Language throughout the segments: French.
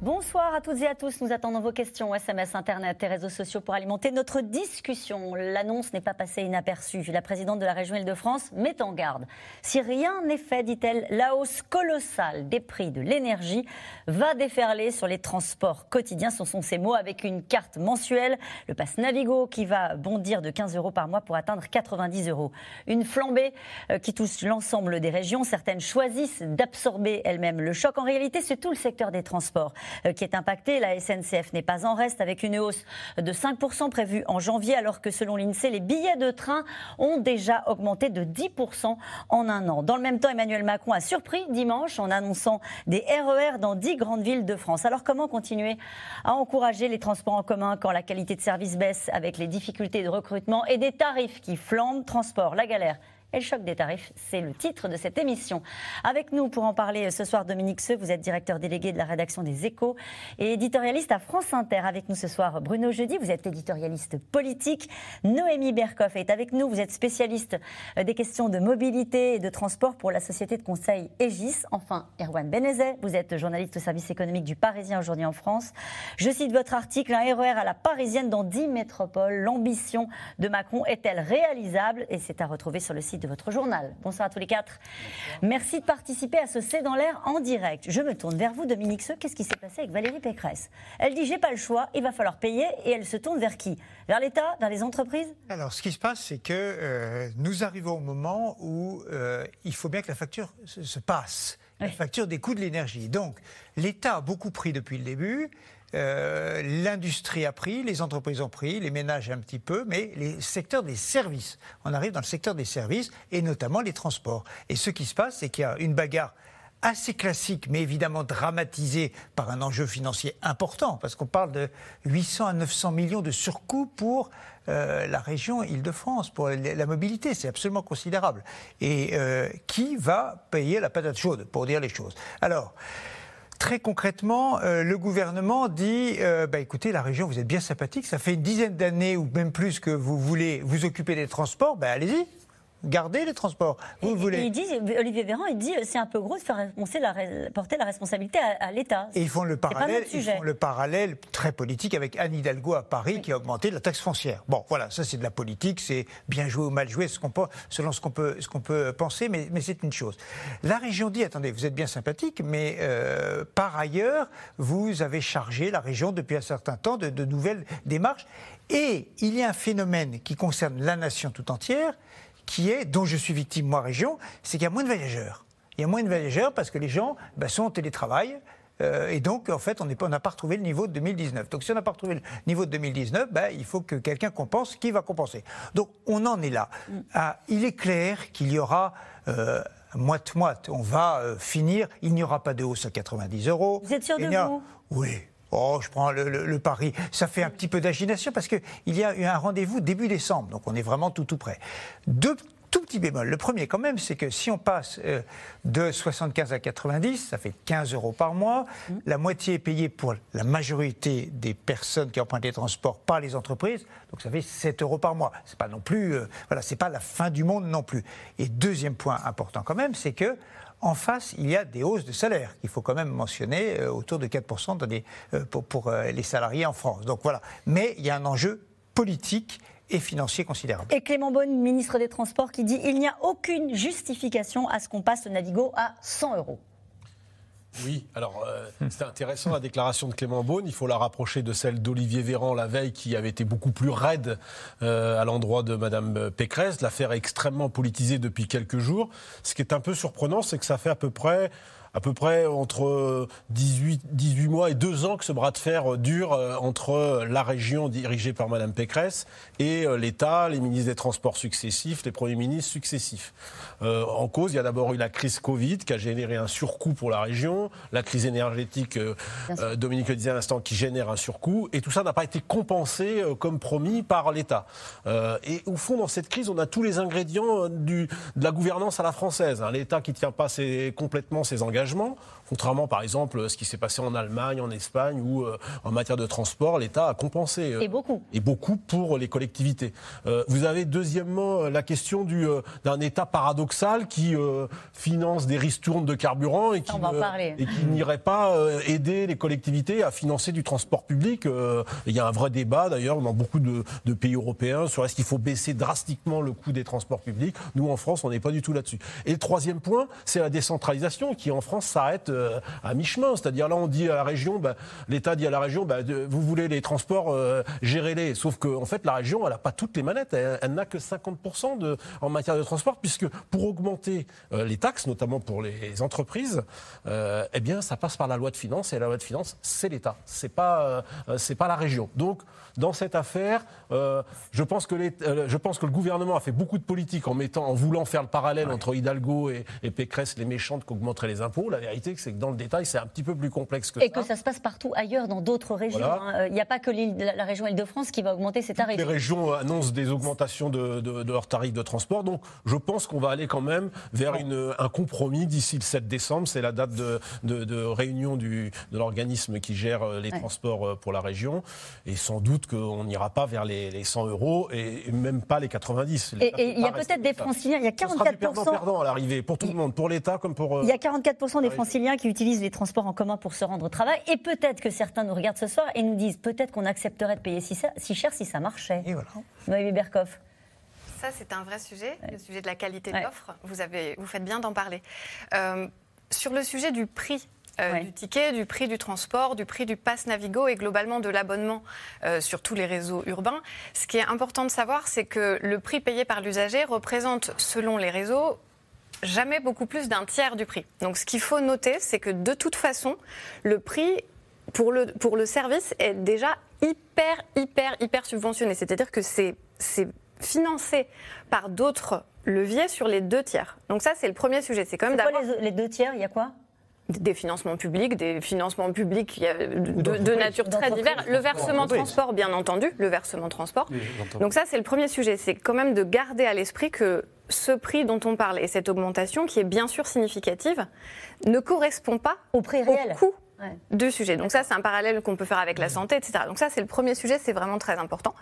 Bonsoir à toutes et à tous. Nous attendons vos questions, SMS, Internet et réseaux sociaux pour alimenter notre discussion. L'annonce n'est pas passée inaperçue. La présidente de la région Île-de-France met en garde. Si rien n'est fait, dit-elle, la hausse colossale des prix de l'énergie va déferler sur les transports quotidiens. Ce sont ces mots avec une carte mensuelle, le pass Navigo qui va bondir de 15 euros par mois pour atteindre 90 euros. Une flambée euh, qui touche l'ensemble des régions. Certaines choisissent d'absorber elles-mêmes le choc. En réalité, c'est tout le secteur des transports qui est impacté. La SNCF n'est pas en reste avec une hausse de 5% prévue en janvier, alors que selon l'INSEE, les billets de train ont déjà augmenté de 10% en un an. Dans le même temps, Emmanuel Macron a surpris dimanche en annonçant des RER dans 10 grandes villes de France. Alors comment continuer à encourager les transports en commun quand la qualité de service baisse avec les difficultés de recrutement et des tarifs qui flambent? Transport, la galère et le choc des tarifs, c'est le titre de cette émission. Avec nous pour en parler ce soir, Dominique Seux, vous êtes directeur délégué de la rédaction des Échos et éditorialiste à France Inter. Avec nous ce soir, Bruno Jeudi, vous êtes éditorialiste politique. Noémie Berkoff est avec nous, vous êtes spécialiste des questions de mobilité et de transport pour la société de conseil Aegis. Enfin, Erwan Benezet, vous êtes journaliste au service économique du Parisien aujourd'hui en France. Je cite votre article, un RER à la parisienne dans 10 métropoles. L'ambition de Macron est-elle réalisable? Et c'est à retrouver sur le site de votre journal. Bonsoir à tous les quatre. Merci de participer à ce C'est dans l'air en direct. Je me tourne vers vous, Dominique Seux. Qu'est-ce qui s'est passé avec Valérie Pécresse? Elle dit j'ai pas le choix, il va falloir payer, et elle se tourne vers qui? Vers l'État, vers les entreprises? Alors, ce qui se passe, c'est que euh, nous arrivons au moment où euh, il faut bien que la facture se, passe. La facture des coûts de l'énergie. Donc, l'État a beaucoup pris depuis le début. Euh, l'industrie a pris, les entreprises ont pris, les ménages un petit peu, mais les secteurs des services. On arrive dans le secteur des services et notamment les transports. Et ce qui se passe, c'est qu'il y a une bagarre assez classique, mais évidemment dramatisée par un enjeu financier important, parce qu'on parle de 800 à 900 millions de surcoûts pour euh, la région Île-de-France, pour la mobilité, c'est absolument considérable. Et euh, qui va payer la patate chaude, pour dire les choses Alors, Très concrètement, euh, le gouvernement dit euh, bah, écoutez, la région, vous êtes bien sympathique, ça fait une dizaine d'années ou même plus que vous voulez vous occuper des transports, bah, allez-y, garder les transports. Vous voulez. il dit, Olivier Véran, il dit c'est un peu gros de faire la, porter la responsabilité à, l'État. Et ils font le parallèle, ils font le parallèle très politique avec Anne Hidalgo à Paris qui a augmenté la taxe foncière. Bon, voilà, ça c'est de la politique, c'est bien joué ou mal joué, ce peut, selon ce qu'on peut, ce qu'on peut penser, mais, mais c'est une chose. La région dit attendez, vous êtes bien sympathique, mais euh, par ailleurs, vous avez chargé la région depuis un certain temps de, de nouvelles démarches. Et il y a un phénomène qui concerne la nation tout entière, qui est, dont je suis victime, moi, région, c'est qu'il y a moins de voyageurs. Il y a moins de voyageurs parce que les gens bah, sont en télétravail. Euh, et donc, en fait, on n'a pas retrouvé le niveau de 2019. Donc, si on n'a pas retrouvé le niveau de 2019, bah, il faut que quelqu'un compense. Qui va compenser Donc, on en est là. Mm. Ah, il est clair qu'il y aura euh, moite-moite. On va euh, finir. Il n'y aura pas de hausse à 90 euros. Vous êtes sûr de vous? Oui. Oh, je prends le, pari. Ça fait un petit peu d'agitation parce qu'il y a eu un rendez-vous début décembre, donc on est vraiment tout tout près. Tout petits bémols. Le premier, quand même, c'est que si on passe euh, de 75 à 90, ça fait 15 euros par mois. La moitié est payée pour la majorité des personnes qui empruntent les transports par les entreprises, donc ça fait 7 euros par mois. C'est pas non plus, euh, voilà, c'est pas la fin du monde non plus. Et deuxième point important quand même, c'est que en face, il y a des hausses de salaire qu'il faut quand même mentionner, euh, autour de 4% euh, pour, euh, les salariés en France. Donc voilà. Mais il y a un enjeu politique et financier considérable. Et Clément Beaune, ministre des Transports, qui dit il n'y a aucune justification à ce qu'on passe le Navigo à 100 euros. Oui, alors euh, c'est intéressant la déclaration de Clément Beaune. Il faut la rapprocher de celle d'Olivier Véran la veille, qui avait été beaucoup plus raide euh, à l'endroit de Madame Pécresse. L'affaire est extrêmement politisée depuis quelques jours. Ce qui est un peu surprenant, c'est que ça fait à peu près à peu près entre 18, 18 mois et 2 ans que ce bras de fer dure euh, entre la région dirigée par Mme Pécresse et euh, l'État, les ministres des Transports successifs, les premiers ministres successifs. Euh, en cause, il y a d'abord eu la crise Covid qui a généré un surcoût pour la région, la crise énergétique, Dominique le disait à l'instant, qui génère un surcoût, et tout ça n'a pas été compensé comme promis par l'État. et au fond, dans cette crise, on a tous les ingrédients du, de la gouvernance à la française. Hein. L'État qui ne tient pas ses, complètement ses engagements engagement, contrairement par exemple à ce qui s'est passé en Allemagne, en Espagne, où euh, en matière de transport, l'État a compensé. et beaucoup. Et beaucoup pour les collectivités. vous avez deuxièmement la question d'un État paradoxal qui finance des ristournes de carburant et qui, et qui n'irait pas aider les collectivités à financer du transport public. il y a un vrai débat d'ailleurs dans beaucoup de, de pays européens sur est-ce qu'il faut baisser drastiquement le coût des transports publics. Nous, en France, on n'est pas du tout là-dessus. Et le troisième point, c'est la décentralisation qui, en France, s'arrête euh, à mi-chemin. C'est-à-dire là, on dit à la région, bah, l'État dit à la région, bah, vous voulez les transports, euh, gérez-les. Sauf qu'en en fait, la région, elle n'a pas toutes les manettes. Elle, n'a que 50% de, en matière de transport, puisque pour augmenter euh, les taxes, notamment pour les entreprises, eh bien, ça passe par la loi de finances. Et la loi de finances, c'est l'État. C'est pas, c'est pas la région. Donc, dans cette affaire, je pense que je pense que le gouvernement a fait beaucoup de politique en mettant, en voulant faire le parallèle entre Hidalgo et, et Pécresse, les méchantes qui augmenteraient les impôts. La vérité, c'est que dans le détail, c'est un petit peu plus complexe que et ça. Et que ça se passe partout ailleurs, dans d'autres régions. Hein. Il n'y a pas que la région Île-de-France qui va augmenter ses tarifs. Les régions annoncent des augmentations de, de, leurs tarifs de transport. Donc, je pense qu'on va aller quand même vers une, un compromis d'ici le 7 décembre. C'est la date de, de réunion du, de l'organisme qui gère euh, les transports euh, pour la région. Et sans doute qu'on n'ira pas vers les, les 100 euros et même pas les 90. et il y a peut-être des franciliens, il y a 44%. perdant, à l'arrivée, pour tout le monde, pour l'État comme pour. Euh, il y a 44% des franciliens qui utilisent les transports en commun pour se rendre au travail. Et peut-être que certains nous regardent ce soir et nous disent peut-être qu'on accepterait de payer si, cher si ça marchait. Et voilà. Noémie Berkoff. Ça, c'est un vrai sujet, le sujet de la qualité de l'offre. Vous, vous faites bien d'en parler. Euh, sur le sujet du prix euh, du ticket, du prix du transport, du prix du pass Navigo et globalement de l'abonnement euh, sur tous les réseaux urbains. Ce qui est important de savoir, c'est que le prix payé par l'usager représente, selon les réseaux, jamais beaucoup plus d'un tiers du prix. Donc ce qu'il faut noter, c'est que de toute façon, le prix pour le, pour le service est déjà hyper, hyper, hyper subventionné. C'est-à-dire que c'est financé par d'autres leviers sur les deux tiers. Donc ça, c'est le premier sujet. C'est quand même les deux tiers, il y a quoi? Des financements publics, des financements publics de, nature très diverse. Le versement transport, bien entendu, le versement transport. Donc ça, c'est le premier sujet. C'est quand même de garder à l'esprit que ce prix dont on parle et cette augmentation, qui est bien sûr significative, ne correspond pas au prix réel. Au coût de sujet. Donc ça, c'est un parallèle qu'on peut faire avec la santé, etc. Donc ça, c'est le premier sujet, c'est vraiment très important.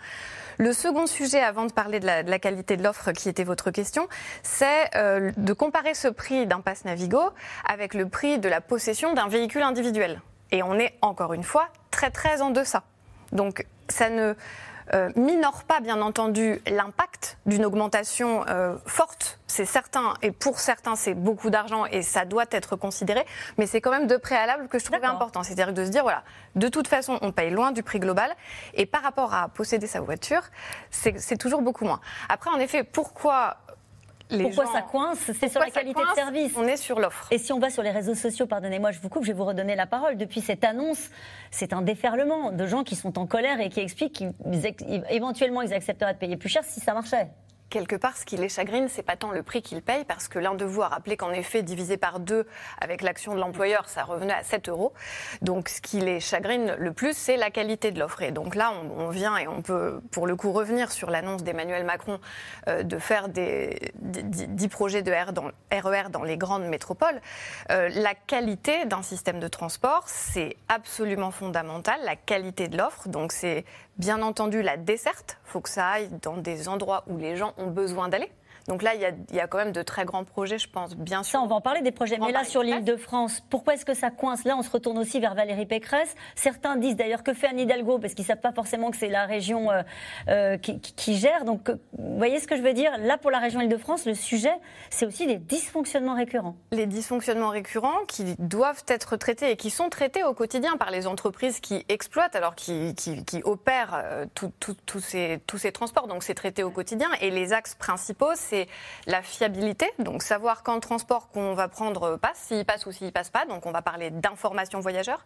Le second sujet, avant de parler de la, qualité de l'offre qui était votre question, c'est euh, de comparer ce prix d'un pass Navigo avec le prix de la possession d'un véhicule individuel. Et on est, encore une fois, très très en deçà. Donc ça ne euh, minore pas, bien entendu, l'impact d'une augmentation euh, forte. C'est certain, et pour certains, c'est beaucoup d'argent et ça doit être considéré, mais c'est quand même de préalable que je trouvais important. C'est-à-dire de se dire, voilà, de toute façon, on paye loin du prix global, et par rapport à posséder sa voiture, c'est toujours beaucoup moins. Après, en effet, pourquoi pourquoi ça coince? C'est sur la qualité de service. On est sur l'offre. Et si on va sur les réseaux sociaux, pardonnez-moi, je vous coupe, je vais vous redonner la parole. Depuis cette annonce, c'est un déferlement de gens qui sont en colère et qui expliquent qu'éventuellement ils accepteraient de payer plus cher si ça marchait quelque part, ce qui les chagrine, c'est pas tant le prix qu'ils payent, parce que l'un de vous a rappelé qu'en effet, divisé par deux avec l'action de l'employeur, ça revenait à 7 euros. Donc, ce qui les chagrine le plus, c'est la qualité de l'offre. Et donc là, on, vient et on peut, pour le coup, revenir sur l'annonce d'Emmanuel Macron euh, de faire des, 10 projets de dans, RER dans les grandes métropoles. Euh, la qualité d'un système de transport, c'est absolument fondamental. La qualité de l'offre, donc c'est Bien entendu, la desserte, faut que ça aille dans des endroits où les gens ont besoin d'aller. Donc là, il y, a, quand même de très grands projets, je pense, bien sûr. Ça, on va en parler des projets. Mais là, sur l'île de France, pourquoi est-ce que ça coince Là, on se retourne aussi vers Valérie Pécresse. Certains disent d'ailleurs que fait Anne Hidalgo, parce qu'ils ne savent pas forcément que c'est la région euh, euh, qui, gère. Donc, euh, vous voyez ce que je veux dire Là, pour la région Île-de-France, le sujet, c'est aussi des dysfonctionnements récurrents. Les dysfonctionnements récurrents qui doivent être traités et qui sont traités au quotidien par les entreprises qui exploitent, alors qui, opèrent ces, tous ces transports. Donc, c'est traité au quotidien. Et les axes principaux, c'est la fiabilité, donc savoir quand le transport qu'on va prendre passe, s'il passe ou s'il passe pas, donc on va parler d'information voyageur.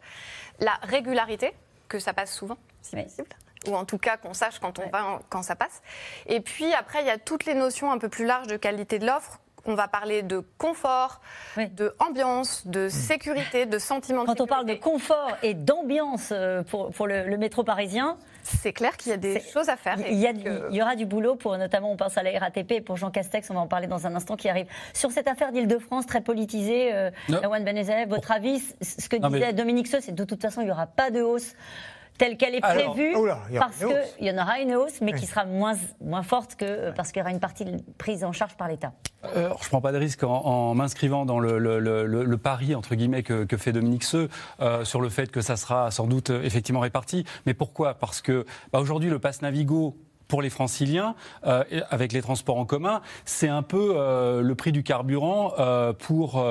La régularité, que ça passe souvent, si possible ou en tout cas qu'on sache quand on va quand ça passe. Et puis après, il y a toutes les notions un peu plus larges de qualité de l'offre on va parler de confort, de ambiance, de sécurité, de sentiment de Quand on parle de confort et d'ambiance euh, pour, pour le, métro parisien, c'est clair qu'il y a des choses à faire. Il y, il y, aura du boulot pour notamment, on pense à la RATP et pour Jean Castex, on va en parler dans un instant qui arrive. Sur cette affaire d'Île-de-France très politisée, euh, Erwan votre avis, ce que disait Dominique Seux, c'est de toute façon, il n'y aura pas de hausse telle qu'elle est prévue, parce qu'il y en aura une hausse, mais qui sera moins, moins forte que parce qu'il y aura une partie prise en charge par l'État. Euh, je ne prends pas de risque en, m'inscrivant dans le, le, pari entre guillemets que, fait Dominique Seux euh, sur le fait que ça sera sans doute effectivement réparti. Mais pourquoi? Parce que bah, aujourd'hui le pass Navigo pour les franciliens, euh, avec les transports en commun, c'est un peu euh, le prix du carburant euh, pour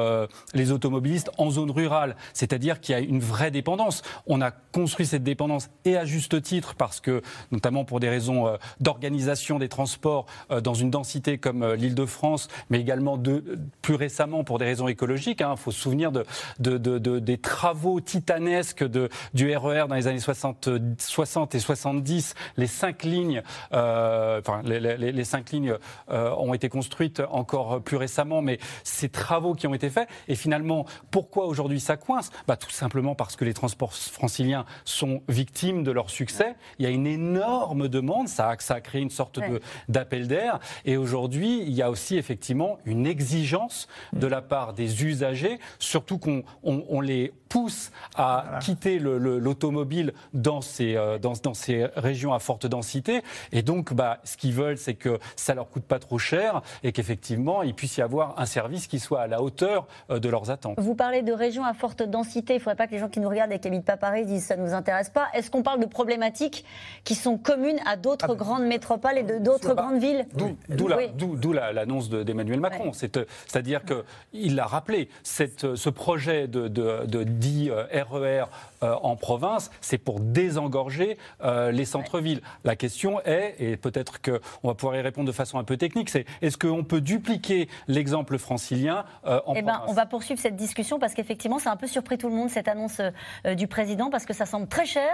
les automobilistes en zone rurale. C'est-à-dire qu'il y a une vraie dépendance. On a construit cette dépendance et à juste titre parce que, notamment pour des raisons d'organisation des transports dans une densité comme l'Île-de-France, mais également de, plus récemment pour des raisons écologiques. Il hein. faut se souvenir de, de, de, des travaux titanesques de, du RER e dans les années 60, 60 et 70, les cinq lignes euh, enfin, les, cinq lignes euh, ont été construites encore plus récemment, mais ces travaux qui ont été faits. Et finalement, pourquoi aujourd'hui ça coince? Bah, Tout simplement parce que les transports franciliens sont victimes de leur succès. Il y a une énorme demande, ça a, ça a créé une sorte d'appel d'air. Et aujourd'hui, il y a aussi effectivement une exigence de la part des usagers, surtout qu'on on, les pousse à quitter l'automobile dans ces, euh, dans, dans ces régions à forte densité. Et et donc, bah, ce qu'ils veulent, c'est que ça leur coûte pas trop cher et qu'effectivement, il puisse y avoir un service qui soit à la hauteur euh, de leurs attentes. Vous parlez de régions à forte densité. Il ne faudrait pas que les gens qui nous regardent et qui habitent pas Paris disent ça ne nous intéresse pas. Est-ce qu'on parle de problématiques qui sont communes à d'autres ah, grandes métropoles et d'autres grandes villes? D'où l'annonce d'Emmanuel Macron. C'est-à-dire qu'il l'a rappelé, cette, ce projet de, de, de dit RER e euh, en province, c'est pour désengorger euh, les centres-villes. La question est et peut-être qu'on va pouvoir y répondre de façon un peu technique, c'est est-ce qu'on peut dupliquer l'exemple francilien euh, en eh ben, On va poursuivre cette discussion parce qu'effectivement, c'est un peu surpris tout le monde, cette annonce euh, du président, parce que ça semble très cher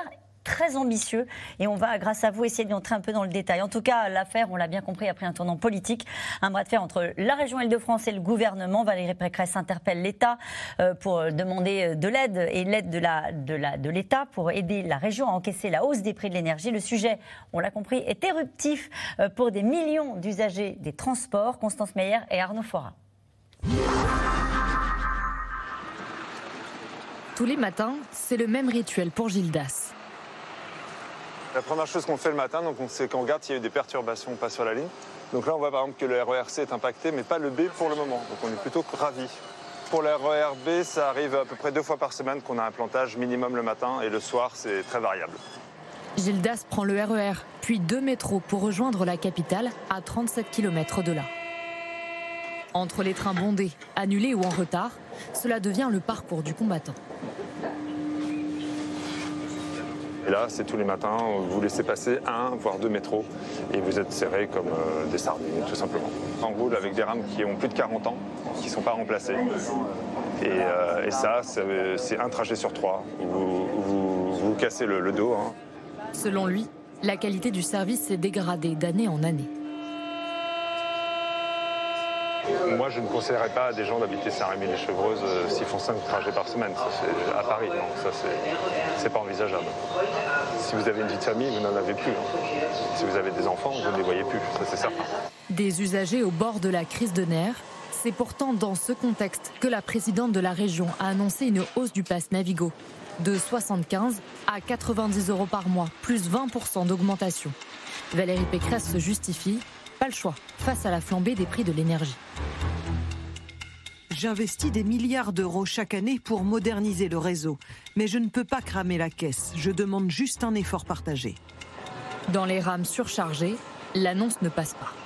très ambitieux et on va, grâce à vous, essayer d'entrer un peu dans le détail. En tout cas, l'affaire, on l'a bien compris, a pris un tournant politique. Un bras de fer entre la région Île-de-France et le gouvernement. Valérie Pécresse interpelle l'État euh, pour demander euh, de l'aide et l'aide de l'État pour aider la région à encaisser la hausse des prix de l'énergie. Le sujet, on l'a compris, est éruptif euh, pour des millions d'usagers des transports. Constance Meyer et Arnaud Fora. Tous les matins, c'est le même rituel pour Gildas. La première chose qu'on fait le matin, c'est qu'on regarde s'il y a eu des perturbations pas sur la ligne. Donc là, on voit par exemple que le RERC est impacté, mais pas le B pour le moment. Donc on est plutôt ravis. Pour le RERB, ça arrive à peu près deux fois par semaine qu'on a un plantage minimum le matin et le soir, c'est très variable. Gildas prend le RER, e puis deux métros pour rejoindre la capitale à 37 km de là. Entre les trains bondés, annulés ou en retard, cela devient le parcours du combattant. Et là, c'est tous les matins, vous laissez passer un, voire deux métros, et vous êtes serrés comme euh, des sardines, tout simplement. On roule avec des rames qui ont plus de 40 ans, qui ne sont pas remplacées. Et, euh, ça, c'est un trajet sur trois. Vous vous, vous, cassez le, dos. Hein. Selon lui, la qualité du service s'est dégradée d'année en année. Moi, je ne conseillerais pas à des gens d'habiter Saint-Rémy-les-Chevreuses euh, s'ils font 5 trajets par semaine. Ça, à Paris, non, ça, c'est pas envisageable. Si vous avez une vie de famille, vous n'en avez plus. Si vous avez des enfants, vous ne les voyez plus, ça c'est certain. Des usagers au bord de la crise de nerfs. C'est pourtant dans ce contexte que la présidente de la région a annoncé une hausse du pass Navigo de 75 à 90 euros par mois, plus 20% d'augmentation. Valérie Pécresse se justifie pas le choix face à la flambée des prix de l'énergie. J'investis des milliards d'euros chaque année pour moderniser le réseau. Mais je ne peux pas cramer la caisse. Je demande juste un effort partagé. Dans les rames surchargées, l'annonce ne passe pas.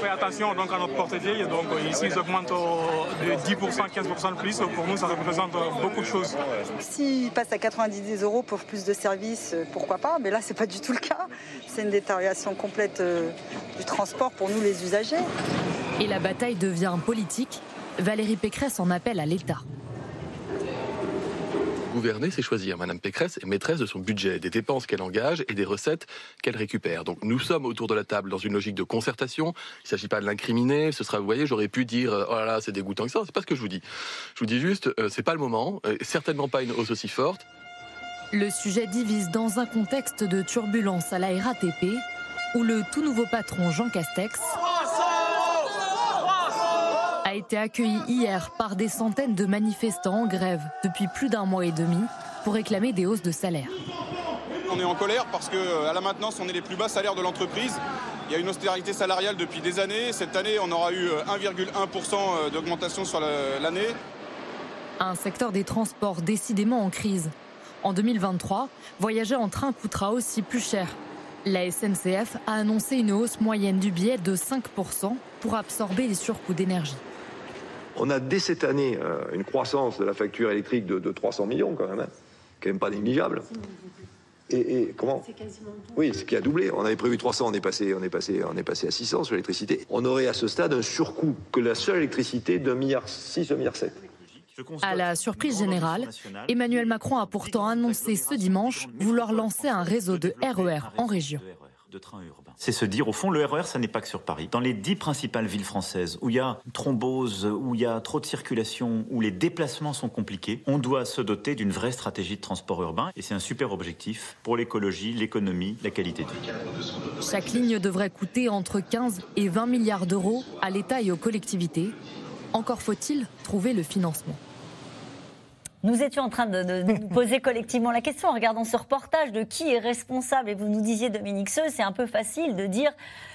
On fait attention donc à notre portefeuille. Donc ici, ils augmentent de 10%, 15% de plus. Pour nous, ça représente beaucoup de choses. S'ils passent à 90 euros pour plus de services, pourquoi pas? Mais là, ce n'est pas du tout le cas. C'est une détérioration complète euh, du transport pour nous, les usagers. Et la bataille devient politique. Valérie Pécresse en appelle à l'État. Gouverner, c'est choisir. Madame Pécresse est maîtresse de son budget, des dépenses qu'elle engage et des recettes qu'elle récupère. Donc nous sommes autour de la table dans une logique de concertation. Il ne s'agit pas de l'incriminer. Ce sera, vous voyez, j'aurais pu dire, oh là là, c'est dégoûtant que ça. C'est pas ce que je vous dis. Je vous dis juste, euh, c'est pas le moment. Euh, certainement pas une hausse aussi forte. Le sujet divise dans un contexte de turbulence à la RATP, où le tout nouveau patron Jean Castex a été accueilli hier par des centaines de manifestants en grève depuis plus d'un mois et demi pour réclamer des hausses de salaire. On est en colère parce qu'à la maintenance, on est les plus bas salaires de l'entreprise. Il y a une austérité salariale depuis des années. Cette année, on aura eu 1,1% d'augmentation sur l'année. Un secteur des transports décidément en crise. En 2023, voyager en train coûtera aussi plus cher. La SNCF a annoncé une hausse moyenne du billet de 5% pour absorber les surcoûts d'énergie. On a dès cette année euh, une croissance de la facture électrique de, 300 millions quand même, hein. quand même pas négligeable. Et, comment Oui, ce qui a doublé. On avait prévu 300, on est passé, on est passé, on est passé à 600 sur l'électricité. On aurait à ce stade un surcoût que la seule électricité d'un milliard 6, un milliard 7. À la surprise générale, Emmanuel Macron a pourtant annoncé ce dimanche vouloir lancer un réseau de RER e en région. C'est se dire, au fond, le RER, e ça n'est pas que sur Paris. Dans les dix principales villes françaises où il y a thrombose, où il y a trop de circulation, où les déplacements sont compliqués, on doit se doter d'une vraie stratégie de transport urbain. Et c'est un super objectif pour l'écologie, l'économie, la qualité de vie. Chaque ligne devrait coûter entre 15 et 20 milliards d'euros à l'État et aux collectivités. Encore faut-il trouver le financement. Nous étions en train de, nous poser collectivement la question en regardant ce reportage de qui est responsable. Et vous nous disiez, Dominique Seux, c'est un peu facile de dire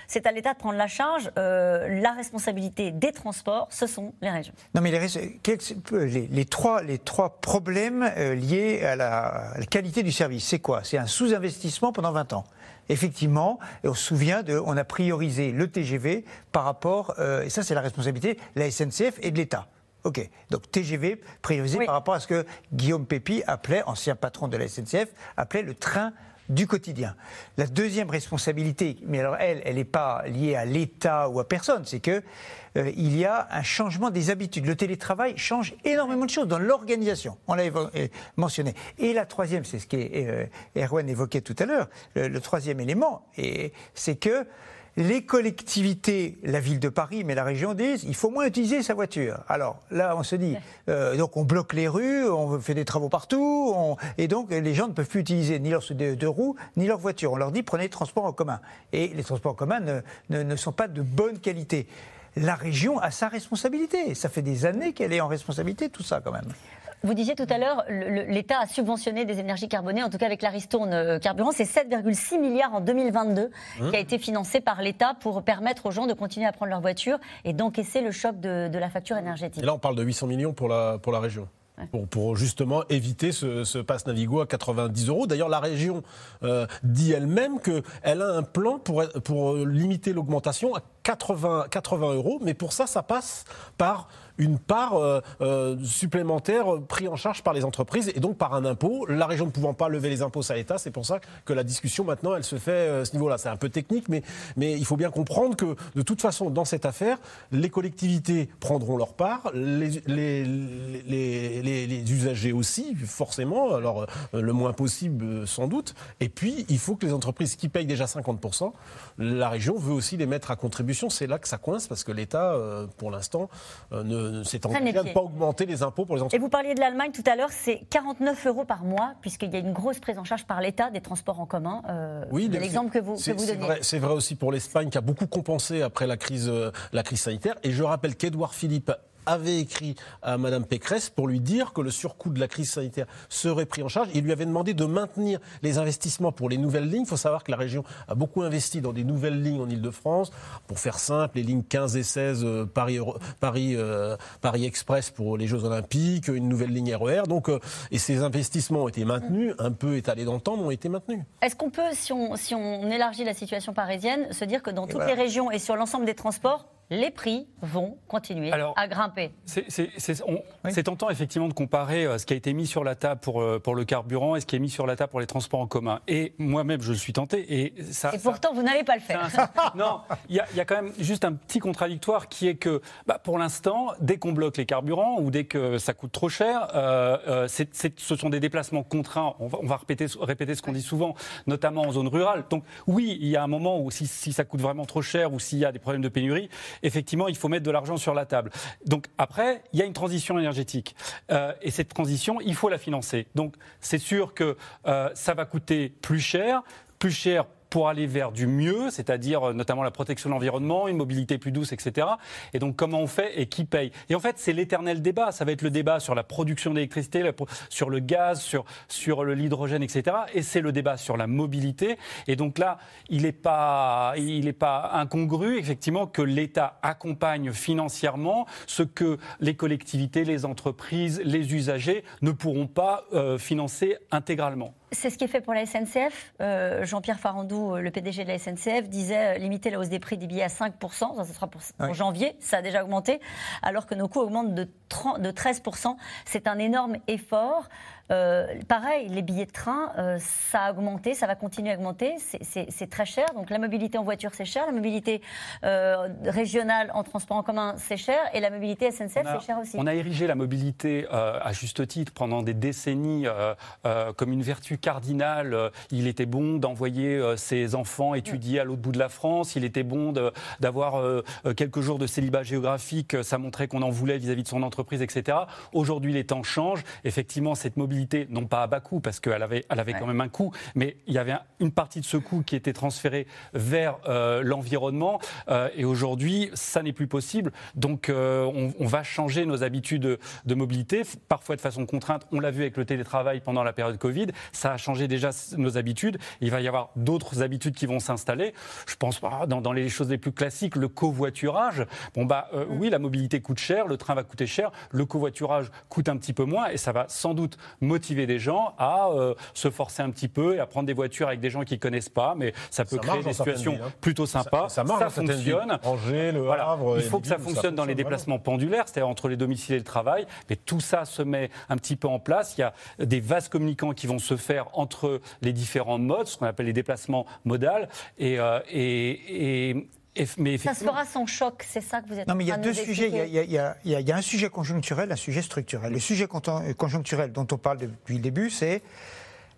c'est à l'État de prendre la charge. Euh, la responsabilité des transports, ce sont les régions. Non, mais les, trois problèmes euh, liés à la, qualité du service, c'est quoi? C'est un sous-investissement pendant 20 ans. Effectivement, on se souvient de, on a priorisé le TGV par rapport, euh, et ça c'est la responsabilité, de la SNCF et de l'État. Ok, donc TGV priorisé par rapport à ce que Guillaume Pépi appelait, ancien patron de la SNCF, appelait le train du quotidien. La deuxième responsabilité, mais alors elle, elle n'est pas liée à l'État ou à personne, c'est que euh, il y a un changement des habitudes. Le télétravail change énormément de choses dans l'organisation. On l'a euh, mentionné. Et la troisième, c'est ce qu'Erwan euh, évoquait tout à l'heure. Le, troisième élément, c'est que les collectivités, la ville de Paris, mais la région disent il faut moins utiliser sa voiture. Alors là, on se dit euh, donc on bloque les rues, on fait des travaux partout, et donc les gens ne peuvent plus utiliser ni leurs deux roues ni leur voiture. On leur dit prenez les transports en commun. Et les transports en commun ne sont pas de bonne qualité. La région a sa responsabilité. Ça fait des années qu'elle est en responsabilité, tout ça quand même. Vous disiez tout à l'heure, l'État a subventionné des énergies carbonées, en tout cas avec la ristourne euh, carburant. C'est 7,6 milliards en 2022 hein qui a été financé par l'État pour permettre aux gens de continuer à prendre leur voiture et d'encaisser le choc de, la facture énergétique. Et là, on parle de 800 millions pour la, pour la région. Pour, justement éviter ce, ce pass Navigo à 90 euros. D'ailleurs, la région euh, dit elle-même qu'elle a un plan pour, pour limiter l'augmentation à 80, 80 euros, mais pour ça, ça passe par une part euh, euh, supplémentaire prise en charge par les entreprises et donc par un impôt. La région ne pouvant pas lever les impôts à l'État, c'est pour ça que la discussion maintenant, elle se fait euh, à ce niveau-là. C'est un peu technique, mais, mais il faut bien comprendre que de toute façon, dans cette affaire, les collectivités prendront leur part, les, les, les, les usagers aussi, forcément, alors le moins possible sans doute. Et puis, il faut que les entreprises qui payent déjà 50%, la région veut aussi les mettre à contribution. C'est là que ça coince parce que l'État, pour l'instant, ne c'est en train de ne pas augmenter les impôts pour les entreprises. Et vous parliez de l'Allemagne tout à l'heure, c'est 49 euros par mois, puisqu'il y a une grosse prise en charge par l'État des transports en commun. Euh, oui, l'exemple que vous, que vous donnez. C'est vrai, aussi pour l'Espagne qui a beaucoup compensé après la crise, euh, la crise sanitaire. Et je rappelle qu'Edouard Philippe avait écrit à Mme Pécresse pour lui dire que le surcoût de la crise sanitaire serait pris en charge. Il lui avait demandé de maintenir les investissements pour les nouvelles lignes. Il faut savoir que la région a beaucoup investi dans des nouvelles lignes en Ile-de-France. Pour faire simple, les lignes 15 et 16 euh, Paris, Paris, euh, Paris Express pour les Jeux Olympiques, une nouvelle ligne RER. E Donc, euh, et ces investissements ont été maintenus, un peu étalés dans le temps, mais ont été maintenus. Est-ce qu'on peut, si on, si on élargit la situation parisienne, se dire que dans toutes les régions et sur l'ensemble des transports, les prix vont continuer à grimper. C'est tentant effectivement de comparer euh, ce qui a été mis sur la table pour, euh, pour le carburant et ce qui est mis sur la table pour les transports en commun. Et moi-même, je suis tenté. Et, ça, et pourtant, vous n'allez pas le faire. non, il y, a quand même juste un petit contradictoire qui est que bah, pour l'instant, dès qu'on bloque les carburants ou dès que ça coûte trop cher, euh, ce sont des déplacements contraints. On va, on va répéter, répéter ce qu'on dit souvent, notamment en zone rurale. Donc oui, il y a un moment où si, si ça coûte vraiment trop cher ou s'il y a des problèmes de pénurie, effectivement, il faut mettre de l'argent sur la table. Donc après, il y a une transition énergétique. Euh, et cette transition, il faut la financer. Donc c'est sûr que euh, ça va coûter plus cher, plus cher pour aller vers du mieux, c'est-à-dire euh, notamment la protection de l'environnement, une mobilité plus douce, etc. Et donc comment on fait et qui paye? Et en fait, c'est l'éternel débat. Ça va être le débat sur la production d'électricité, sur le gaz, sur, l'hydrogène, etc. Et c'est le débat sur la mobilité. Et donc là, il n'est pas incongru, effectivement, que l'État accompagne financièrement ce que les collectivités, les entreprises, les usagers ne pourront pas euh, financer intégralement. C'est ce qui est fait pour la SNCF. Euh, Jean-Pierre Farandou, euh, le PDG de la SNCF, disait euh, limiter la hausse des prix des billets à 5%, ça, sera pour, janvier, ça a déjà augmenté, alors que nos coûts augmentent de, 30, de 13%. C'est un énorme effort. Euh, pareil, les billets de train, euh, ça a augmenté, ça va continuer à augmenter, c'est très cher. Donc la mobilité en voiture, c'est cher, la mobilité euh, régionale en transport en commun, c'est cher, et la mobilité SNCF, c'est cher aussi. On a érigé la mobilité à juste titre pendant des décennies comme une vertu cardinale. Il était bon d'envoyer ses enfants étudier à l'autre bout de la France, il était bon d'avoir quelques jours de célibat géographique, ça montrait qu'on en voulait vis-à-vis -vis de son entreprise, etc. Aujourd'hui, les temps changent. Effectivement, cette mobilité non pas à bas coût, parce qu'elle avait, elle avait quand même un coût, mais il y avait une partie de ce coût qui était transférée vers euh, l'environnement. Euh, et aujourd'hui, ça n'est plus possible. Donc, euh, on, va changer nos habitudes de, mobilité, parfois de façon contrainte. On l'a vu avec le télétravail pendant la période Covid. Ça a changé déjà nos habitudes. Il va y avoir d'autres habitudes qui vont s'installer. Je pense dans, dans, les choses les plus classiques, le covoiturage. Bon, bah, oui, la mobilité coûte cher, le train va coûter cher, le covoiturage coûte un petit peu moins et ça va sans doute motiver des gens à euh, se forcer un petit peu et à prendre des voitures avec des gens qui connaissent pas, mais ça peut créer des situations hein. plutôt sympas. Ça, marche, ça fonctionne. Angers, le Havre, Il faut que ça fonctionne dans les déplacements pendulaires, c'est-à-dire entre les domiciles et le travail. Mais tout ça se met un petit peu en place. Il y a des vases communicants qui vont se faire entre les différents modes, ce qu'on appelle les déplacements modales. Et, euh, et, et mais ça se fera sans choc, c'est ça que vous êtes Non, mais il y a deux sujets. Il y, y, y a, un sujet conjoncturel, un sujet structurel. Le sujet conjoncturel dont on parle depuis le début, c'est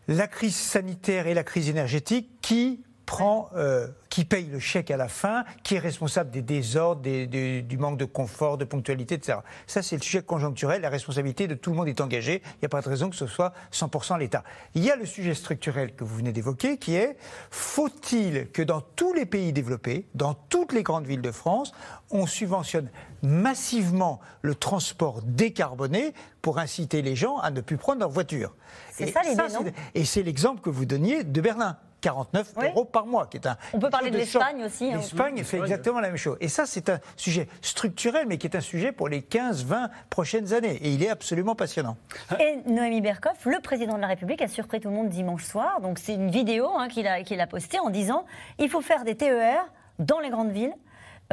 la crise sanitaire et la crise énergétique qui prend, euh, qui paye le chèque à la fin, qui est responsable des désordres, du manque de confort, de ponctualité, etc. Ça, c'est le sujet conjoncturel. La responsabilité de tout le monde est engagée. Il n'y a pas de raison que ce soit 100% l'État. Il y a le sujet structurel que vous venez d'évoquer, qui est faut-il que dans tous les pays développés, dans toutes les grandes villes de France, on subventionne massivement le transport décarboné pour inciter les gens à ne plus prendre leur voiture? C'est ça l'idée, Et c'est l'exemple que vous donniez de Berlin. 49 euros par mois, qui est un. On peut parler de l'Espagne aussi. Hein. L'Espagne fait exactement la même chose. Et ça, c'est un sujet structurel, mais qui est un sujet pour les 15-20 prochaines années. Et il est absolument passionnant. Et Noémie Berkoff, le président de la République, a surpris tout le monde dimanche soir. Donc c'est une vidéo hein, qu'il a, qu'il a postée en disant il faut faire des TER dans les grandes villes.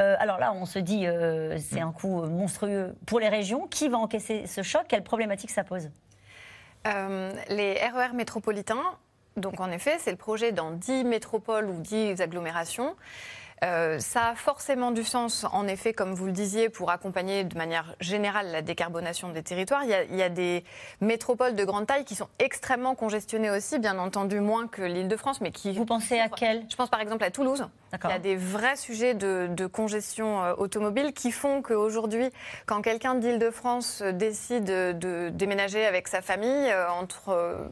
Euh, alors là, on se dit euh, c'est un coût monstrueux pour les régions. Qui va encaisser ce choc? Quelle problématique ça pose? Euh, les RER e métropolitains, donc en effet, c'est le projet dans 10 métropoles ou 10 agglomérations. Euh, ça a forcément du sens, en effet, comme vous le disiez, pour accompagner de manière générale la décarbonation des territoires. Il y a, des métropoles de grande taille qui sont extrêmement congestionnées aussi, bien entendu moins que l'Île-de-France, mais qui... Vous pensez à quelle Je pense par exemple à Toulouse. Il y a des vrais sujets de, congestion euh, automobile qui font qu'aujourd'hui, quand quelqu'un d'Île-de-France décide de déménager avec sa famille euh, entre...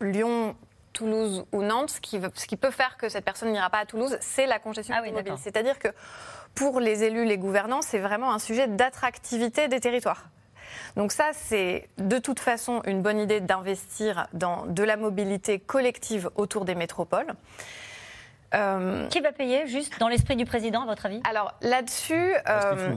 Lyon, Toulouse ou Nantes, ce qui, ce qui peut faire que cette personne n'ira pas à Toulouse, c'est la congestion ah automobile. C'est-à-dire que pour les élus, les gouvernants, c'est vraiment un sujet d'attractivité des territoires. Donc ça, c'est de toute façon une bonne idée d'investir dans de la mobilité collective autour des métropoles. Euh, qui va payer, juste dans l'esprit du président, à votre avis? Alors là-dessus, euh,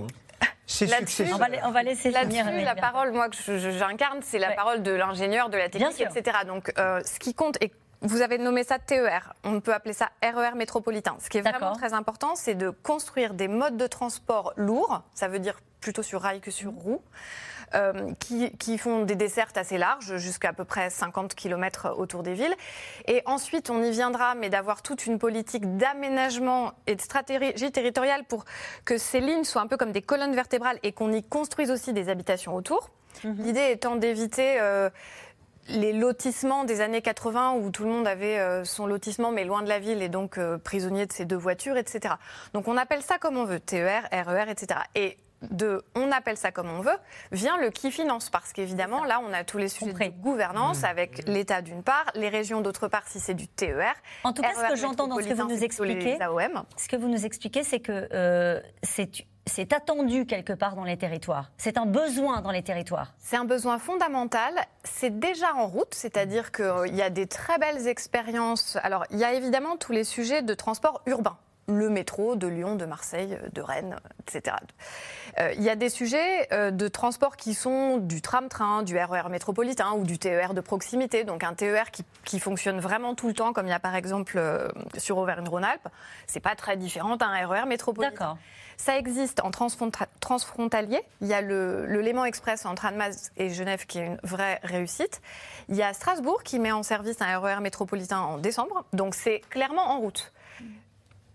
on va, on va laisser Là-dessus, la parole, moi, que j'incarne, c'est la parole de l'ingénieur, de la technique, etc. Donc, euh, ce qui compte, et Vous avez nommé ça TER. On peut appeler ça RER métropolitain. Ce qui est vraiment très important, c'est de construire des modes de transport lourds. Ça veut dire plutôt sur rail que sur roue. Euh, qui, font des dessertes assez larges, jusqu'à à peu près 50 km autour des villes. Et ensuite, on y viendra, mais d'avoir toute une politique d'aménagement et de stratégie territoriale pour que ces lignes soient un peu comme des colonnes vertébrales et qu'on y construise aussi des habitations autour. Mhm. L'idée étant d'éviter... Euh, les lotissements des années 80 où tout le monde avait euh, son lotissement mais loin de la ville et donc prisonnier de ses deux voitures, etc. Donc on appelle ça comme on veut, TER, RER, etc. Et de on appelle ça comme on veut, vient le qui finance. Parce qu'évidemment, là, on a tous les sujets de gouvernance mmh. avec l'État d'une part, les régions d'autre part si c'est du TER. En tout cas, ce que j'entends dans ce que vous nous expliquez, ce que vous nous expliquez, c'est que euh, c'est attendu quelque part dans les territoires. C'est un besoin dans les territoires. C'est un besoin fondamental. C'est déjà en route, c'est-à-dire qu'il y a des très belles expériences. Alors, il y a évidemment tous les sujets de transport urbain le métro de Lyon, de Marseille, de Rennes, etc. Euh, il y a des sujets euh, de transport qui sont du tram-train, du RER e métropolitain ou du TER de proximité, donc un TER qui, fonctionne vraiment tout le temps, comme il y a par exemple euh, sur Auvergne-Rhône-Alpes. C'est pas très différent d'un RER e métropolitain. Ça existe en transfrontalier. Il y a le, le Léman Express entre Annemasse et Genève qui est une vraie réussite. Il y a Strasbourg qui met en service un RER e métropolitain en décembre. Donc c'est clairement en route.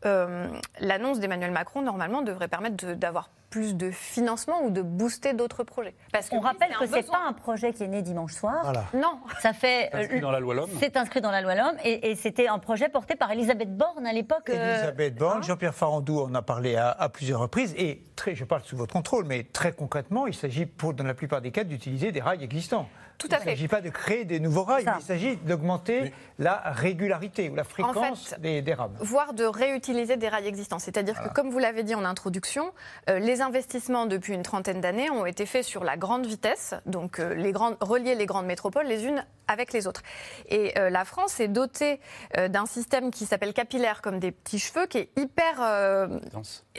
Euh, l'annonce d'Emmanuel Macron, normalement, devrait permettre d'avoir plus de financement ou de booster d'autres projets. Parce qu'on rappelle que ce n'est pas un projet qui est né dimanche soir. Non. Ça fait. C'est inscrit dans la loi L'Homme. C'est inscrit dans la loi L'Homme et, c'était un projet porté par Elisabeth Borne à l'époque. Euh, Elisabeth Borne, hein Jean-Pierre Farandou en a parlé à, plusieurs reprises et très, je parle sous votre contrôle, mais très concrètement, il s'agit pour, dans la plupart des cas d'utiliser des rails existants. Tout à fait. Il ne s'agit pas de créer des nouveaux rails, il s'agit d'augmenter la régularité ou la fréquence des, rames. Voire de réutiliser des rails existants. C'est-à-dire que, comme vous l'avez dit en introduction, euh, les investissements depuis une trentaine d'années ont été faits sur la grande vitesse, donc euh, les grandes, relier les grandes métropoles les unes avec les autres. Et euh, la France est dotée d'un système qui s'appelle capillaire comme des petits cheveux, qui est hyper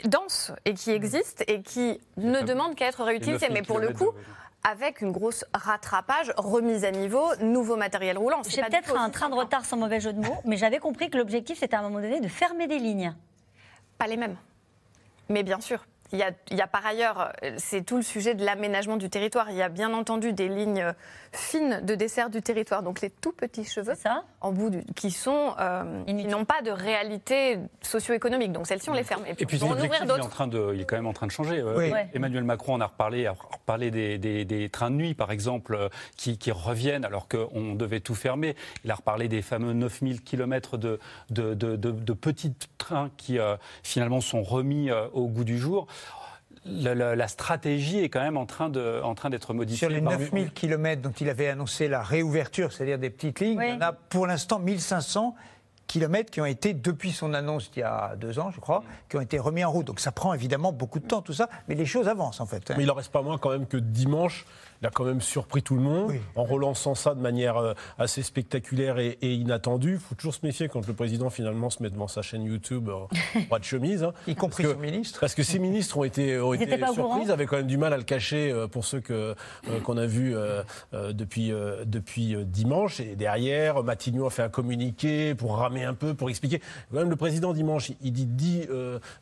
dense. et qui existe et qui ne demande qu'à être réutilisé. Mais pour le coup, avec une grosse rattrapage, remise à niveau, nouveau matériel roulant. J'ai peut-être un train de retard sans mauvais jeu de mots, mais j'avais compris que l'objectif c'était à un moment donné de fermer des lignes. Pas les mêmes. Mais bien sûr, il y, a, par ailleurs, c'est tout le sujet de l'aménagement du territoire. Il y a bien entendu des lignes fines de dessert du territoire, donc les tout petits cheveux en bout qui sont euh, qui n'ont pas de réalité socio-économique. Donc celles-ci, on les ferme. Et puis, on ouvrir d'autres. Il, est quand même en train de changer. Euh, Emmanuel Macron en a reparlé, a reparlé des, trains de nuit, par exemple, euh, qui, reviennent alors qu'on devait tout fermer. Il a reparlé des fameux 9000 km de, de, de, petits trains qui finalement sont remis au goût du jour la, stratégie est quand même en train, de, en train d'être modifiée. Sur les 9000 km dont il avait annoncé la réouverture, c'est-à-dire des petites lignes, il y en a pour l'instant 1500 kilomètres qui ont été, depuis son annonce il y a deux ans, je crois, qui ont été remis en route. Donc ça prend évidemment beaucoup de temps, tout ça, mais les choses avancent en fait. Mais il en reste pas moins quand même que dimanche, il a quand même surpris tout le monde en relançant ça de manière euh, assez spectaculaire et, inattendue. Il faut toujours se méfier quand le président finalement se met devant sa chaîne YouTube en droit de chemise. Hein. y compris son ministre. Parce que ses ministres ont été, ont été surpris, ils avaient quand même du mal à le cacher euh, pour ceux que, euh, qu'on a vus depuis, depuis dimanche. Et derrière, Matignon a fait un communiqué pour ramer un peu, pour expliquer. Quand même, le président dimanche, il dit 10,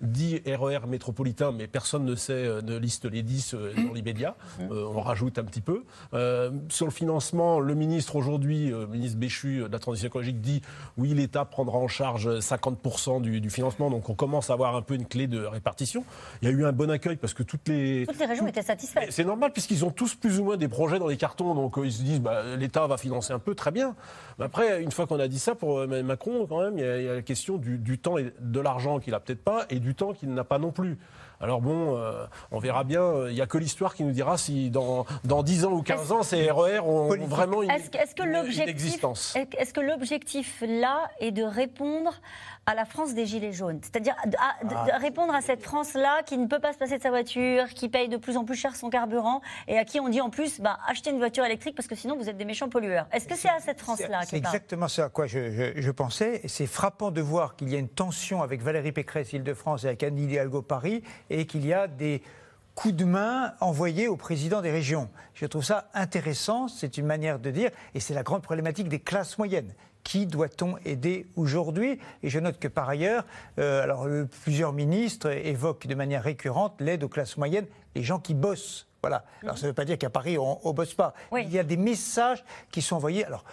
10 RER métropolitains, mais personne ne sait, ne liste les 10 dans l'immédiat. on rajoute un petit peu. Euh, sur le financement, le ministre aujourd'hui, le euh, ministre Béchu de la transition écologique, dit oui, l'État prendra en charge 50% du, financement. Donc on commence à avoir un peu une clé de répartition. Il y a eu un bon accueil parce que toutes les... Toutes les régions étaient satisfaites. C'est normal puisqu'ils ont tous plus ou moins des projets dans les cartons. Donc euh, ils se disent bah, l'État va financer un peu, très bien. Mais après, une fois qu'on a dit ça, pour Macron, quand même, il y a, la question du, du temps et de l'argent qu'il n'a peut-être pas et du temps qu'il n'a pas non plus. Alors bon, euh, on verra bien. Il n'y a que l'histoire qui nous dira si dans, dans 10 ans ou 15 ans, ces RER ont vraiment une, est-ce, que une existence. Est-ce que l'objectif là est de répondre à la France des Gilets jaunes. C'est-à-dire de, ah. répondre à cette France-là qui ne peut pas se passer de sa voiture, qui paye de plus en plus cher son carburant et à qui on dit en plus bah, achetez une voiture électrique parce que sinon vous êtes des méchants pollueurs. Est-ce que c'est à cette France-là C'est exactement ça à quoi je, je, pensais. C'est frappant de voir qu'il y a une tension avec Valérie Pécresse, Île-de-France, et avec Anne Hidalgo, Paris, et qu'il y a des coup de main envoyé au président des régions. Je trouve ça intéressant, c'est une manière de dire, et c'est la grande problématique des classes moyennes. Qui doit-on aider aujourd'hui Et je note que par ailleurs, euh, alors euh, plusieurs ministres évoquent de manière récurrente l'aide aux classes moyennes, les gens qui bossent. Voilà. Alors ça ne veut pas dire qu'à Paris on ne bosse pas. Il y a des messages qui sont envoyés. Alors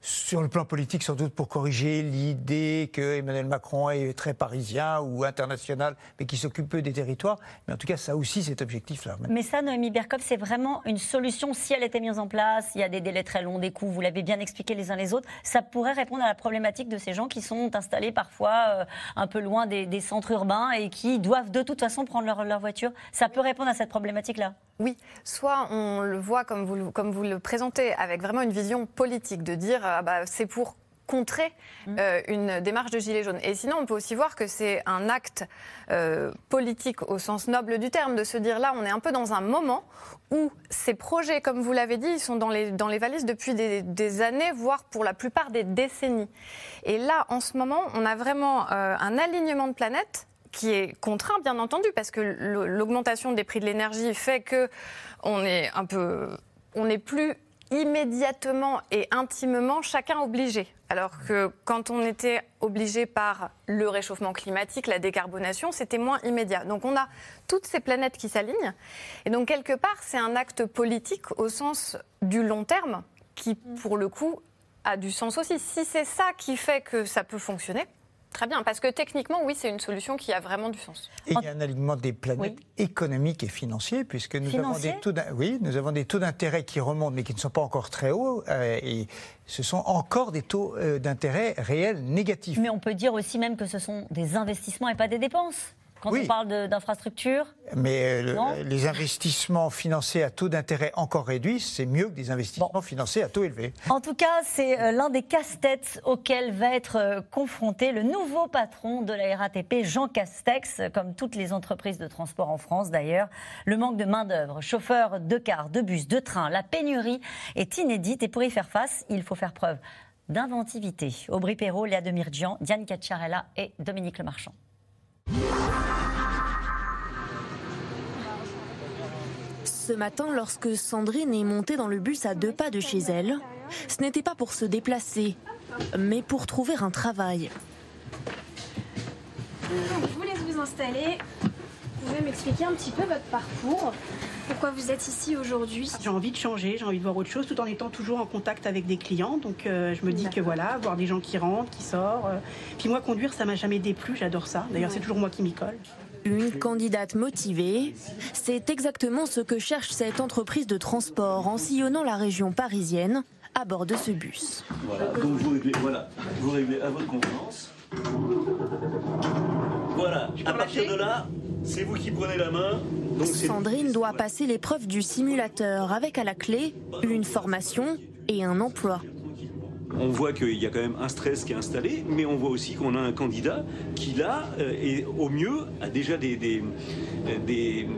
sur le plan politique, sans doute pour corriger l'idée que Emmanuel Macron est très parisien ou international, mais qui s'occupe peu des territoires. Mais en tout cas, ça aussi cet objectif-là. Mais ça, Noémie Berkov, c'est vraiment une solution si elle était mise en place. Il y a des délais très longs, des coûts, vous l'avez bien expliqué les uns les autres. Ça pourrait répondre à la problématique de ces gens qui sont installés parfois euh, un peu loin des, centres urbains et qui doivent de toute façon prendre leur, leur voiture. Ça peut répondre à cette problématique-là? Oui, soit on le voit comme vous, comme vous le présentez, avec vraiment une vision politique, de dire ah bah, c'est pour contrer mmh. euh, une démarche de gilet jaune. Et sinon, on peut aussi voir que c'est un acte euh, politique au sens noble du terme, de se dire là, on est un peu dans un moment où ces projets, comme vous l'avez dit, ils sont dans les, dans les valises depuis des, des, années, voire pour la plupart des décennies. Et là, en ce moment, on a vraiment euh, un alignement de planètes qui est contraint, bien entendu, parce que l'augmentation des prix de l'énergie fait que on est un peu, on n'est plus immédiatement et intimement chacun obligé. Alors que quand on était obligé par le réchauffement climatique, la décarbonation, c'était moins immédiat. Donc on a toutes ces planètes qui s'alignent. Et donc quelque part, c'est un acte politique au sens du long terme qui, pour le coup, a du sens aussi. Si c'est ça qui fait que ça peut fonctionner, Très bien, parce que techniquement, oui, c'est une solution qui a vraiment du sens. Et il y a un alignement des planètes économiques et financiers, puisque nous avons des taux, oui, nous avons des taux d'intérêt qui remontent, mais qui ne sont pas encore très hauts, euh, et ce sont encore des taux euh, d'intérêt réels négatifs. Mais on peut dire aussi même que ce sont des investissements et pas des dépenses quand on parle d'infrastructures Mais euh, les investissements financés à taux d'intérêt encore réduit, c'est mieux que des investissements financés à taux élevé. En tout cas, c'est euh, l'un des casse-têtes auxquels va être euh, confronté le nouveau patron de la RATP, Jean Castex, comme toutes les entreprises de transport en France d'ailleurs. Le manque de main-d'œuvre, chauffeurs de cars, de bus, de trains, la pénurie est inédite et pour y faire face, il faut faire preuve d'inventivité. Aubry Perrault, Léa Demirjian, Diane Cacciarella et Dominique Lemarchand. Ce matin, lorsque Sandrine est montée dans le bus à deux pas de chez elle, ce n'était pas pour se déplacer, mais pour trouver un travail. Je vous laisse vous installer. Vous pouvez m'expliquer un petit peu votre parcours pourquoi vous êtes ici aujourd'hui J'ai envie de changer, j'ai envie de voir autre chose tout en étant toujours en contact avec des clients. Donc euh, je me dis que voilà, voir des gens qui rentrent, qui sortent. Euh. Puis moi, conduire, ça m'a jamais déplu, j'adore ça. D'ailleurs, c'est toujours moi qui m'y colle. Une candidate motivée, c'est exactement ce que cherche cette entreprise de transport en sillonnant la région parisienne à bord de ce bus. Voilà, donc vous réglez, voilà, vous réglez à votre convenance. Voilà, à partir de là, c'est vous qui prenez la main. Sandrine doit passer l'épreuve du simulateur avec à la clé une formation et un emploi. On voit qu'il y a quand même un stress qui est installé, mais on voit aussi qu'on a un candidat qui, là, euh, est au mieux, a déjà des, des, des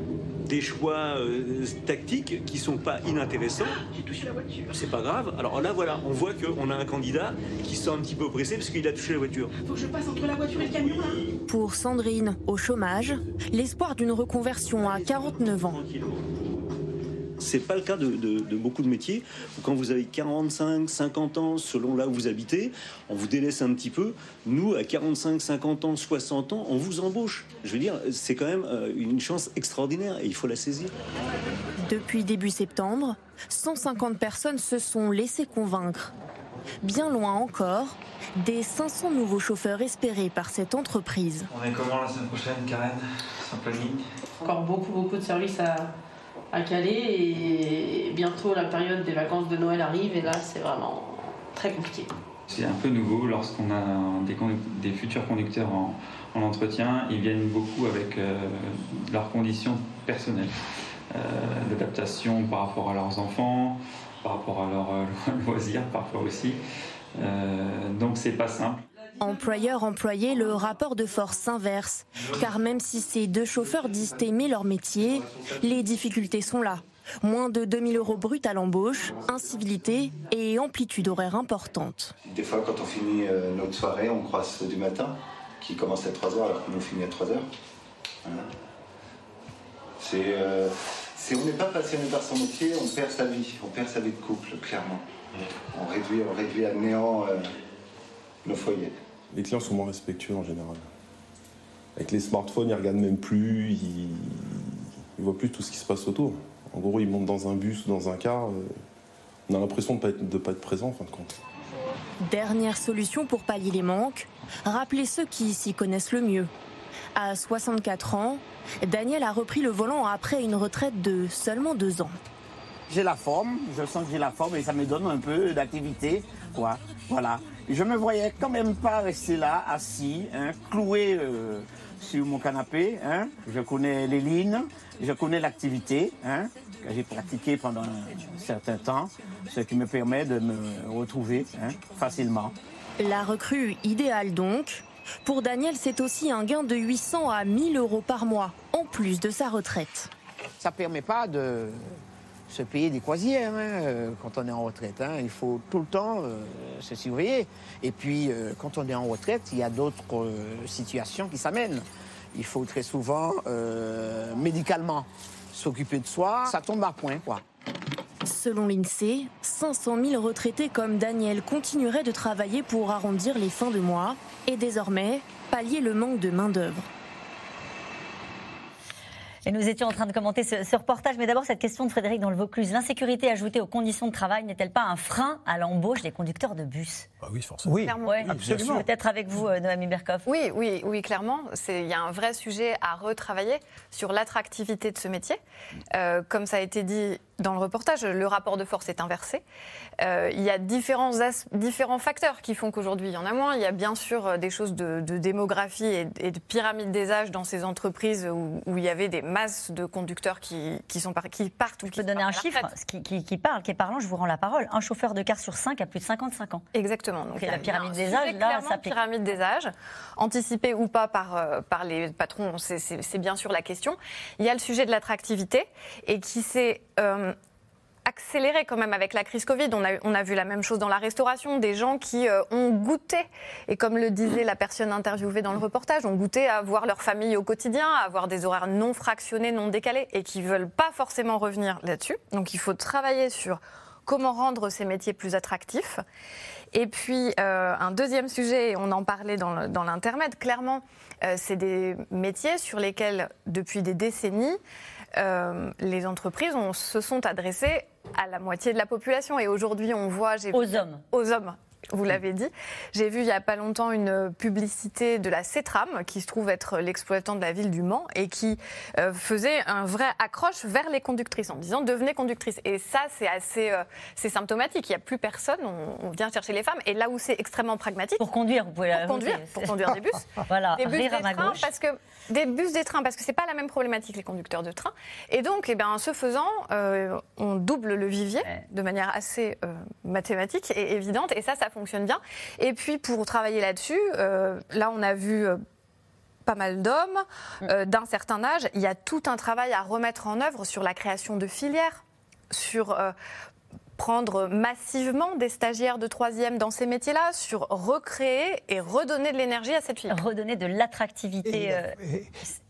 des choix euh, tactiques qui sont pas inintéressants. J'ai touché la voiture. C'est pas grave. Alors là, voilà, on voit qu'on a un candidat qui sent un petit peu oppressé parce qu'il a touché la voiture. Faut que je passe entre la voiture et le camion là. Pour Sandrine, au chômage, l'espoir d'une reconversion à 49 ans. C'est pas le cas de, beaucoup de métiers où quand vous avez 45, 50 ans, selon là où vous habitez, on vous délaisse un petit peu. Nous, à 45, 50 ans, 60 ans, on vous embauche. Je veux dire, c'est quand même euh, une chance extraordinaire et il faut la saisir. Depuis début septembre, 150 personnes se sont laissées convaincre. Bien loin encore des 500 nouveaux chauffeurs espérés par cette entreprise. On est comment la semaine prochaine, Karen? Sans planning? Encore beaucoup, beaucoup de services à, à Calais et bientôt la période des vacances de Noël arrive et là c'est vraiment très compliqué. C'est un peu nouveau lorsqu'on a des, futurs conducteurs en, entretien, ils viennent beaucoup avec euh, leurs conditions personnelles, euh, d'adaptation par rapport à leurs enfants, par rapport à leurs euh, loisirs parfois aussi. donc c'est pas simple. Employeur-employé, le rapport de force s'inverse. Car même si ces deux chauffeurs disent aimer leur métier, les difficultés sont là. Moins de 2000 euros bruts à l'embauche, incivilité et amplitude horaire importante. Des fois, quand on finit euh, notre soirée, on croise du matin, qui commence à 3h alors nous finit à 3h. C'est, euh, c'est- on n'est pas passionné par son métier, on perd sa vie, on perd sa vie de couple, clairement. On réduit, on réduit à néant euh, nos foyers. Les clients sont moins respectueux en général. Avec les smartphones, ils regardent même plus, ils, ils voient plus tout ce qui se passe autour. En gros, ils montent dans un bus ou dans un car, euh, on a l'impression de ne pas, être- de pas être présent en fin de compte. Dernière solution pour pallier les manques, rappeler ceux qui s'y connaissent le mieux. À 64 ans, Daniel a repris le volant après une retraite de seulement deux ans. J'ai la forme, je sens que j'ai la forme et ça me donne un peu d'activité. Quoi. Voilà. Je me voyais quand même pas rester là, assis, hein, cloué euh, sur mon canapé. hein. Je connais les lignes, je connais l'activité hein, que j'ai pratiquée pendant un certain temps, ce qui me permet de me retrouver hein, facilement. La recrue idéale donc. Pour Daniel, c'est aussi un gain de 800 à 1000 euros par mois, en plus de sa retraite. Ça permet pas de se payer des croisières hein, euh, quand on est en retraite. hein. Il faut tout le temps euh, se surveiller. Et puis, euh, quand on est en retraite, il y a d'autres situations qui s'amènent. Il faut très souvent, médicalement, s'occuper de soi. Ça tombe à point, quoi. Selon l'INSEE, 500 000 retraités comme Daniel continueraient de travailler pour arrondir les fins de mois et désormais pallier le manque de main-d'œuvre. Et nous étions en train de commenter ce, reportage, mais d'abord cette question de Frédéric dans le Vaucluse. L'insécurité ajoutée aux conditions de travail n'est-elle pas un frein à l'embauche des conducteurs de bus? Ah oui, forcément. Oui, Ouais. absolument. Peut-être avec vous, euh, Noémie Berkoff. Oui, oui, oui, clairement. C'est- Il y a un vrai sujet à retravailler sur l'attractivité de ce métier. Euh, comme ça a été dit dans le reportage, le rapport de force est inversé. Euh, il y a différents, as- différents facteurs qui font qu'aujourd'hui, il y en a moins. Il y a bien sûr des choses de, de démographie et, et de pyramide des âges dans ces entreprises où, où il y avait des masses de conducteurs qui, qui, sont par- qui partent ou qui Je peux donner un chiffre qui- qui parle, qui est parlant, je vous rends la parole. Un chauffeur de car sur 5 a plus de 55 ans. Exactement. Donc, il y a la pyramide des âges, là, clairement ça pyramide des âges, anticipée ou pas par, euh, par les patrons, c'est- bien sûr la question. Il y a le sujet de l'attractivité et qui s'est euh, accéléré quand même avec la crise Covid. On a, on a vu la même chose dans la restauration, des gens qui euh, ont goûté, et comme le disait la personne interviewée dans le reportage, ont goûté à voir leur famille au quotidien, à avoir des horaires non fractionnés, non décalés, et qui veulent pas forcément revenir là-dessus. Donc il faut travailler sur comment rendre ces métiers plus attractifs. Et puis, euh, un deuxième sujet, et on en parlait dans l'intermède, clairement, euh, c'est des métiers sur lesquels, depuis des décennies, euh, les entreprises se sont adressées à la moitié de la population. Et aujourd'hui, on voit... j'ai Aux hommes. Aux hommes. Vous l'avez dit. J'ai vu il n'y a pas longtemps une publicité de la CETRAM, qui se trouve être l'exploitant de la ville du Mans, et qui euh, faisait un vrai accroche vers les conductrices en disant devenez conductrice. Et ça, c'est assez euh, c'est symptomatique. Il n'y a plus personne. On, on vient chercher les femmes. Et là où c'est extrêmement pragmatique. Pour conduire, vous pouvez Pour conduire, pour conduire des bus. Voilà, des bus, rire des à ma trains, gauche. parce que des bus, des trains, parce que c'est pas la même problématique les conducteurs de train. Et donc, eh ben, ce faisant, euh, on double le vivier de manière assez mathématique et évidente. Et ça, ça fonctionne bien. Et puis, pour travailler là-dessus, euh, là, on a vu. euh, pas mal d'hommes euh, d'un certain âge. Il y a tout un travail à remettre en œuvre sur la création de filières, sur euh, prendre massivement des stagiaires de troisième dans ces métiers-là, sur recréer et redonner de l'énergie à cette filière. Redonner de l'attractivité. euh,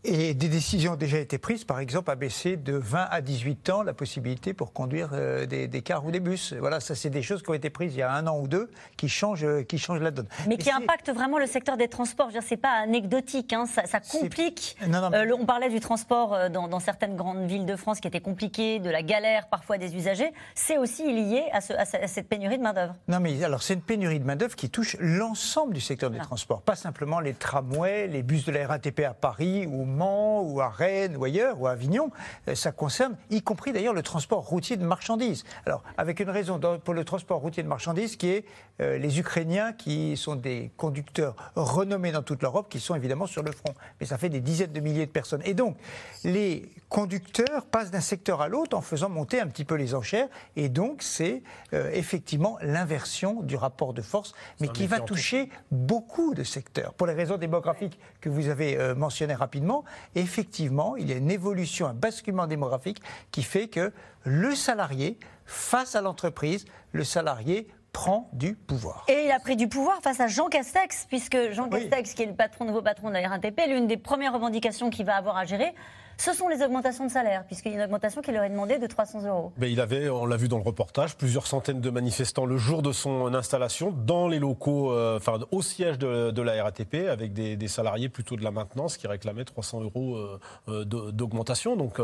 Et des décisions ont déjà été prises, par exemple, à baisser de 20 à 18 ans la possibilité pour conduire euh, des, des cars ou des bus. Voilà, ça, c'est des choses qui ont été prises il y a un an ou deux qui changent, euh, qui changent la donne. mais qui impacte vraiment le secteur des transports. Je veux dire, C'est pas anecdotique, hein, ça, ça complique. Non, non, mais- Euh, le- on parlait du transport dans, dans certaines grandes villes de France qui était compliqué, de la galère parfois des usagers. C'est aussi lié à, ce- à ce- à cette pénurie de main-d'œuvre. Non, mais alors c'est une pénurie de main-d'œuvre qui touche l'ensemble du secteur des transports, pas simplement les tramways, les bus de la RATP à Paris, ou Mans, ou à Rennes, ou ailleurs, ou à Avignon. Euh, Ça concerne, y compris d'ailleurs, le transport routier de marchandises. Alors, avec une raison pour le transport routier de marchandises qui est euh, les Ukrainiens qui sont des conducteurs renommés dans toute l'Europe, qui sont évidemment sur le front. Mais ça fait des dizaines de milliers de personnes. Et donc, les conducteurs passent d'un secteur à l'autre en faisant monter un petit peu les enchères. Et donc, c'est euh, effectivement l'inversion du rapport de force, mais qui va toucher beaucoup de secteurs. Pour les raisons démographiques que vous avez euh, mentionnées rapidement, effectivement, il y a une évolution, un basculement démographique qui fait que le salarié, face à l'entreprise, le salarié prend du pouvoir. Et il a pris du pouvoir face à Jean Castex, puisque Jean Castex, qui est le patron, nouveau patron de la RATP, l'une des premières revendications qu'il va avoir à gérer, ce sont les augmentations de salaire, puisqu'il y a une augmentation qui leur est demandée de 300 euros. Il avait, on l'a vu dans le reportage, plusieurs centaines de manifestants le jour de son installation dans les locaux, euh, au siège de, la RATP, avec des, salariés plutôt de la maintenance qui réclamaient 300 euros euh, euh, d'augmentation. Donc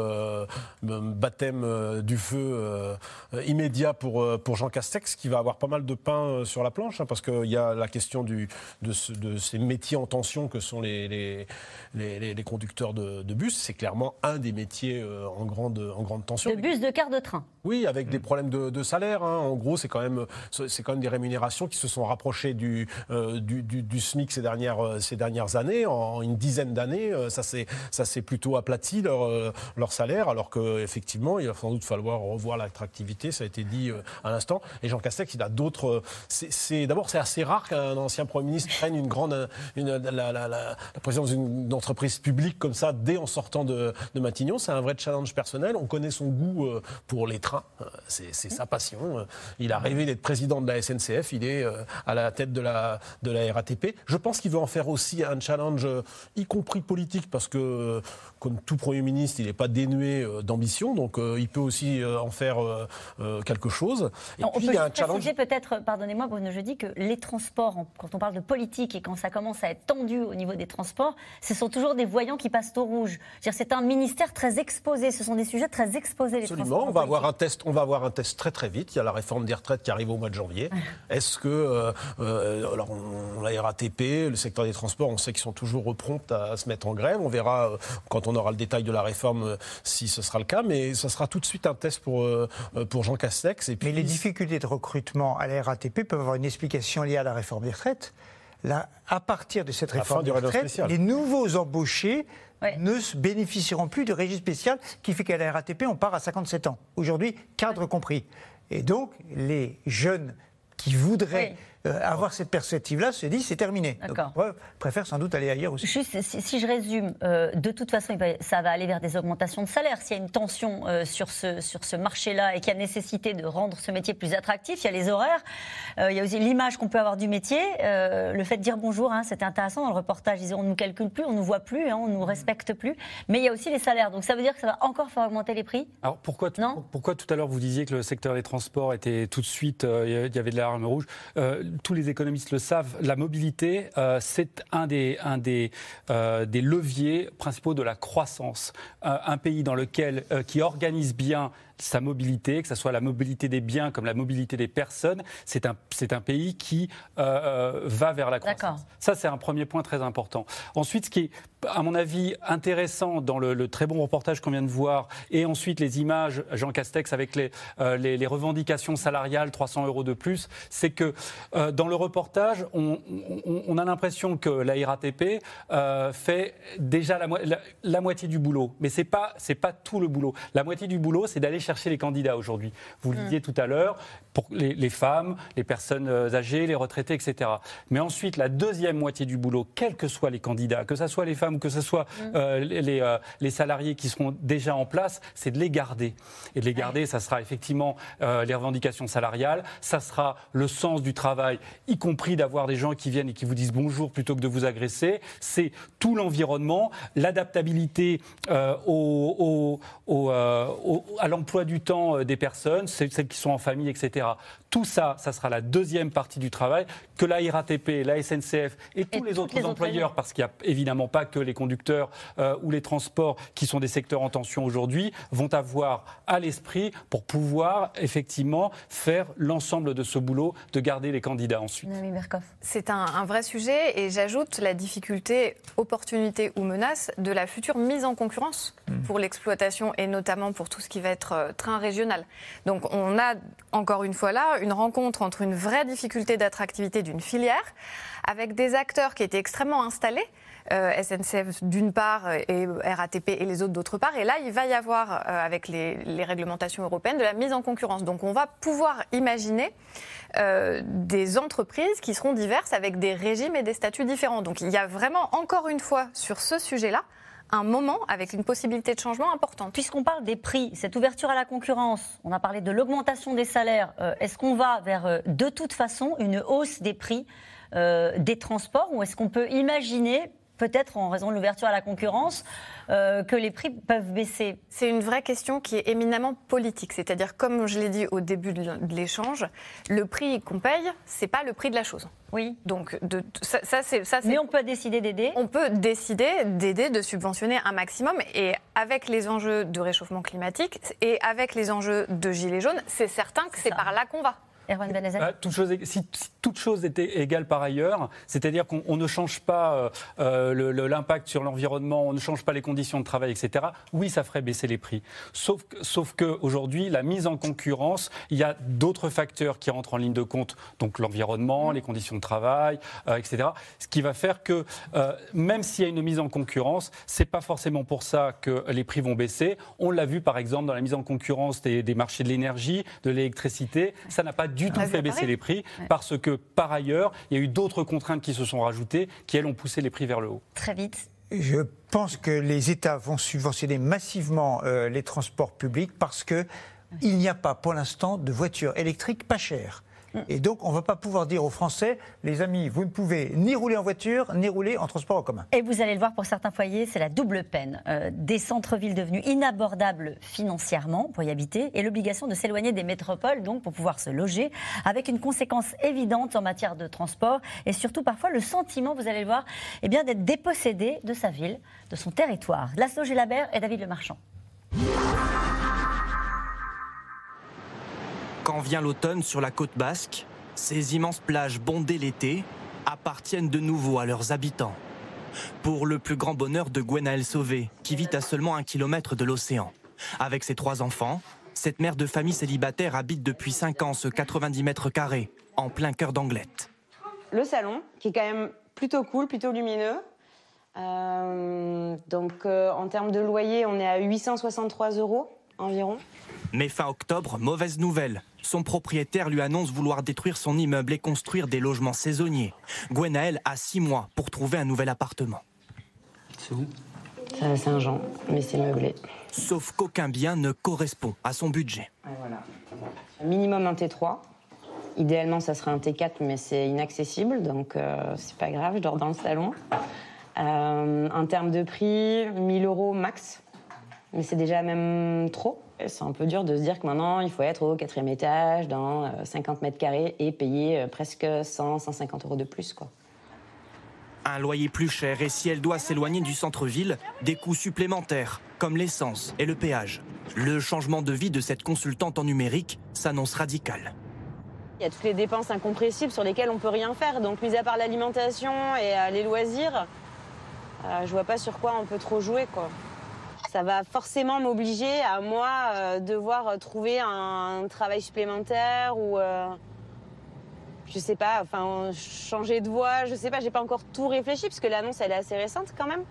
baptême du feu immédiat pour, Jean Castex, qui va avoir pas mal de pain sur la planche, hein, parce qu'il y a la question de, ce- de ces métiers en tension que sont les, conducteurs de, de bus. C'est clairement un des métiers euh, en, grande, en grande tension. De bus de quart de train. Oui, avec des problèmes de, de salaire. hein. En gros, c'est quand même c'est quand même des rémunérations qui se sont rapprochées du euh, du, du- du SMIC ces dernières euh, ces dernières années. En une dizaine d'années, ça s'est ça s'est plutôt aplati leur leur salaire, alors que effectivement, il va sans doute falloir revoir l'attractivité. Ça a été dit à l'instant. Et Jean Castex, il a d'autres. c'est- C'est d'abord c'est assez rare qu'un ancien premier ministre prenne une grande une, la, la- la- la présidence d'une entreprise publique comme ça dès en sortant de, de Matignon. C'est un vrai challenge personnel. On connaît son goût euh, pour les trains. Euh, C'est sa passion. Euh, Il a rêvé d'être président de la SNCF. Il est euh, à la tête de la, de la RATP. Je pense qu'il veut en faire aussi un challenge, euh, y compris politique, parce que, euh, comme tout Premier ministre, il n'est pas dénué euh, d'ambition. Donc, euh, il peut aussi euh, en faire euh, euh, quelque chose. Et on puis, peut il y a un challenge. peut-être, pardonnez-moi Bruno, je dis que les transports, quand on parle de politique et quand ça commence à être tendu au niveau des transports, ce sont toujours des voyants qui passent au rouge. C'est un ministère très exposé, ce sont des sujets très exposés, les Absolument, transports. on va avoir un test. On va avoir un test très très vite. Il y a la réforme des retraites qui arrive au mois de janvier. Est-ce que euh, euh, alors on, la RATP, le secteur des transports, on sait qu'ils sont toujours prompts à se mettre en grève. On verra euh, quand on aura le détail de la réforme euh, si ce sera le cas, mais ce sera tout de suite un test pour pour Jean Castex. Et puis Mais les difficultés de recrutement à la RATP peuvent avoir une explication liée à la réforme des retraites. Là, à partir de cette réforme des retraites, les nouveaux embauchés ne bénéficieront plus du régime spécial qui fait qu'à la RATP, on part à 57 ans. Aujourd'hui, cadre compris. Et donc, les jeunes qui voudraient euh, avoir cette perspective-là se disent c'est terminé. Donc, ouais, préfèrent sans doute aller ailleurs aussi. Juste, si, si je résume, euh, de toute façon, ça va aller vers des augmentations de salaire. S'il y a une tension euh, sur ce, sur ce marché-là et qu'il y a nécessité de rendre ce métier plus attractif, il y a les horaires, euh, il y a aussi l'image qu'on peut avoir du métier, euh, le fait de dire bonjour, hein, c'était intéressant dans le reportage, ils disaient on ne nous calcule plus, on ne nous voit plus, hein, on ne nous respecte plus, mais il y a aussi les salaires. Donc ça veut dire que ça va encore faire augmenter les prix? Alors pourquoi, tout- pourquoi tout à l'heure vous disiez que le secteur des transports était tout de suite, euh, il y avait de l'alarme rouge? Euh, Tous les économistes le savent, la mobilité, euh, c'est un euh, des leviers principaux de la croissance. Euh, un pays dans lequel, qui organise bien sa mobilité, que ce soit la mobilité des biens comme la mobilité des personnes, c'est un, c'est un pays qui euh, euh, va vers la croissance. Ça, c'est un premier point très important. Ensuite, ce qui est, à mon avis, intéressant dans le, le très bon reportage qu'on vient de voir, et ensuite les images, Jean Castex, avec les, euh, les, les revendications salariales, 300 euros de plus, c'est que euh, dans le reportage, on, on- on a l'impression que la RATP fait déjà la, mo- la- la moitié du boulot. Mais ce n'est pas, c'est pas tout le boulot. La moitié du boulot, c'est d'aller chercher les candidats aujourd'hui. Vous le Mm. disiez tout à l'heure, pour les, les femmes, les personnes euh, âgées, les retraités, etc. Mais ensuite, la deuxième moitié du boulot, quels que soient les candidats, que ce soit les femmes ou que ce soit euh, les, les, euh, les salariés qui seront déjà en place, c'est de les garder. Et de les garder, ça sera effectivement euh, les revendications salariales, ça sera le sens du travail, y compris d'avoir des gens qui viennent et qui vous disent bonjour plutôt que de vous agresser. C'est tout l'environnement, l'adaptabilité au- au- au- à l'emploi du temps euh, des personnes, celles qui sont en famille, etc. Tout ça, ça sera la deuxième partie du travail que la RATP, la SNCF et tous les autres les employeurs, parce qu'il n'y a évidemment pas que les conducteurs euh, ou les transports qui sont des secteurs en tension aujourd'hui, vont avoir à l'esprit pour pouvoir effectivement faire l'ensemble de ce boulot, de garder les candidats ensuite. C'est un, un vrai sujet et j'ajoute la difficulté, opportunité ou menace de la future mise en concurrence pour l'exploitation et notamment pour tout ce qui va être euh, train régional. Donc on a encore une fois là une rencontre entre une vraie difficulté d'attractivité d'une filière avec des acteurs qui étaient extrêmement installés. euh, SNCF d'une part et RATP et les autres d'autre part. Et là, il va y avoir, euh, avec les, réglementations européennes, de la mise en concurrence. Donc on va pouvoir imaginer euh, des entreprises qui seront diverses avec des régimes et des statuts différents. Donc il y a vraiment, encore une fois, sur ce sujet-là, un moment avec une possibilité de changement importante. Puisqu'on parle des prix, cette ouverture à la concurrence, on a parlé de l'augmentation des salaires, euh, est-ce qu'on va vers euh, de toute façon une hausse des prix euh, des transports ou est-ce qu'on peut imaginer peut-être en raison de l'ouverture à la concurrence, euh, que les prix peuvent baisser C'est une vraie question qui est éminemment politique. C'est-à-dire, comme je l'ai dit au début de l'échange, le prix qu'on paye, c'est pas le prix de la chose. Oui. Donc, de, ça, ça c'est. Mais on peut décider d'aider On peut décider d'aider, de subventionner un maximum. Et avec les enjeux de réchauffement climatique et avec les enjeux de gilets jaunes, c'est certain que c'est par là qu'on va. Erwan bah, toute chose, si, toute chose était égale par ailleurs, c'est-à-dire qu'on ne change pas euh, euh, l'impact sur l'environnement, on ne change pas les conditions de travail, etc., oui, ça ferait baisser les prix. Sauf, sauf qu'aujourd'hui, la mise en concurrence, il y a d'autres facteurs qui rentrent en ligne de compte, donc l'environnement, les conditions de travail, euh, etc., ce qui va faire que même s'il y a une mise en concurrence, c'est pas forcément pour ça que les prix vont baisser. On l'a vu par exemple dans la mise en concurrence des, des marchés de l'énergie, de l'électricité, ça n'a pas du tout fait baisser les prix parce que par ailleurs, il y a eu d'autres contraintes qui se sont rajoutées qui, elles, ont poussé les prix vers le haut. Très vite. Je pense que les États vont subventionner massivement euh, les transports publics parce que il n'y a pas pour l'instant de voitures électriques pas chères. Et donc, on ne va pas pouvoir dire aux Français, les amis, vous ne pouvez ni rouler en voiture, ni rouler en transport en commun. Et vous allez le voir, pour certains foyers, c'est la double peine. Euh, des centres-villes devenus inabordables financièrement pour y habiter et l'obligation de s'éloigner des métropoles, donc pour pouvoir se loger, avec une conséquence évidente en matière de transport et surtout parfois le sentiment, vous allez le voir, eh bien, d'être dépossédé de sa ville, de son territoire. Lasso Gélabert et David Lemarchand. Quand vient l'automne sur la côte basque, ces immenses plages bondées l'été appartiennent de nouveau à leurs habitants. Pour le plus grand bonheur de Gwenaël Sauvé, qui vit à seulement un kilomètre de l'océan. Avec ses trois enfants, cette mère de famille célibataire habite depuis 5 ans ce 90 mètres carrés, en plein cœur d'Anglette. Le salon, qui est quand même plutôt cool, plutôt lumineux. Euh, donc euh, en termes de loyer, on est à 863 euros environ. Mais fin octobre, mauvaise nouvelle. Son propriétaire lui annonce vouloir détruire son immeuble et construire des logements saisonniers. Gwenaël a six mois pour trouver un nouvel appartement. C'est où? C'est à Saint-Jean, mais c'est meublé. Sauf qu'aucun bien ne correspond à son budget. voilà. Minimum un T3. Idéalement, ça serait un T4, mais c'est inaccessible, donc euh, c'est pas grave, je dors dans le salon. Euh, en termes de prix, 1000 euros max, mais c'est déjà même trop. C'est un peu dur de se dire que maintenant, il faut être au quatrième étage, dans 50 euh, mètres carrés, et payer euh, presque 100, 150 euros de plus. Quoi. Un loyer plus cher, et si elle doit s'éloigner du centre-ville, des coûts supplémentaires, comme l'essence et le péage. Le changement de vie de cette consultante en numérique s'annonce radical. Il y a toutes les dépenses incompressibles sur lesquelles on ne peut rien faire. Donc, mis à part l'alimentation et euh, les loisirs, je vois pas sur quoi on peut trop jouer. quoi ça va forcément m'obliger à moi euh, devoir trouver un travail supplémentaire ou euh, je sais pas, enfin changer de voie, je sais pas, j'ai pas encore tout réfléchi parce que l'annonce elle est assez récente quand même.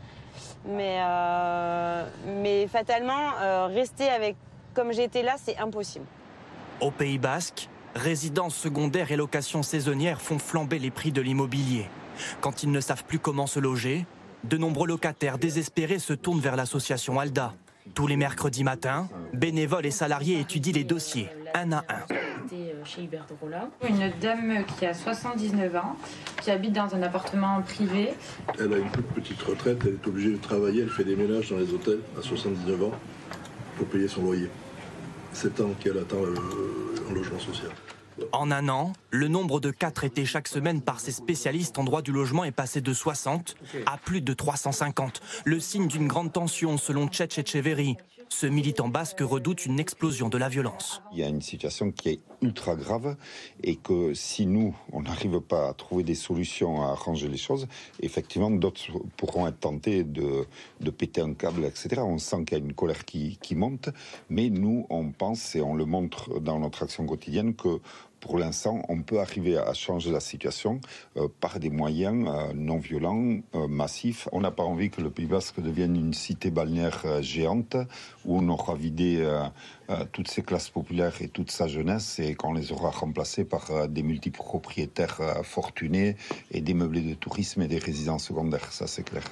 Mais, euh, mais fatalement, rester avec comme j'étais là, c'est impossible. Au Pays Basque, résidences secondaires et locations saisonnières font flamber les prix de l'immobilier. Quand ils ne savent plus comment se loger, de nombreux locataires désespérés se tournent vers l'association ALDA. Tous les mercredis matins, bénévoles et salariés étudient les dossiers, un à un. Une dame qui a 79 ans, qui habite dans un appartement privé. Elle a une toute petite retraite, elle est obligée de travailler, elle fait des ménages dans les hôtels à 79 ans pour payer son loyer. C'est ans qu'elle attend un logement social. En un an, le nombre de cas traités chaque semaine par ces spécialistes en droit du logement est passé de 60 à plus de 350. Le signe d'une grande tension selon Tchetch Echeverry. Ce militant basque redoute une explosion de la violence. Il y a une situation qui est ultra grave et que si nous, on n'arrive pas à trouver des solutions à arranger les choses, effectivement, d'autres pourront être tentés de, péter un câble, etc. On sent qu'il y a une colère qui, qui monte, mais nous, on pense et on le montre dans notre action quotidienne que pour l'instant, on peut arriver à changer la situation euh, par des moyens euh, non violents, euh, massifs. On n'a pas envie que le Pays Basque devienne une cité balnéaire géante où on aura vidé toutes ses classes populaires et toute sa jeunesse et qu'on les aura remplacées par des multipropriétaires fortunés et des de tourisme et des résidences secondaires. Ça, c'est clair.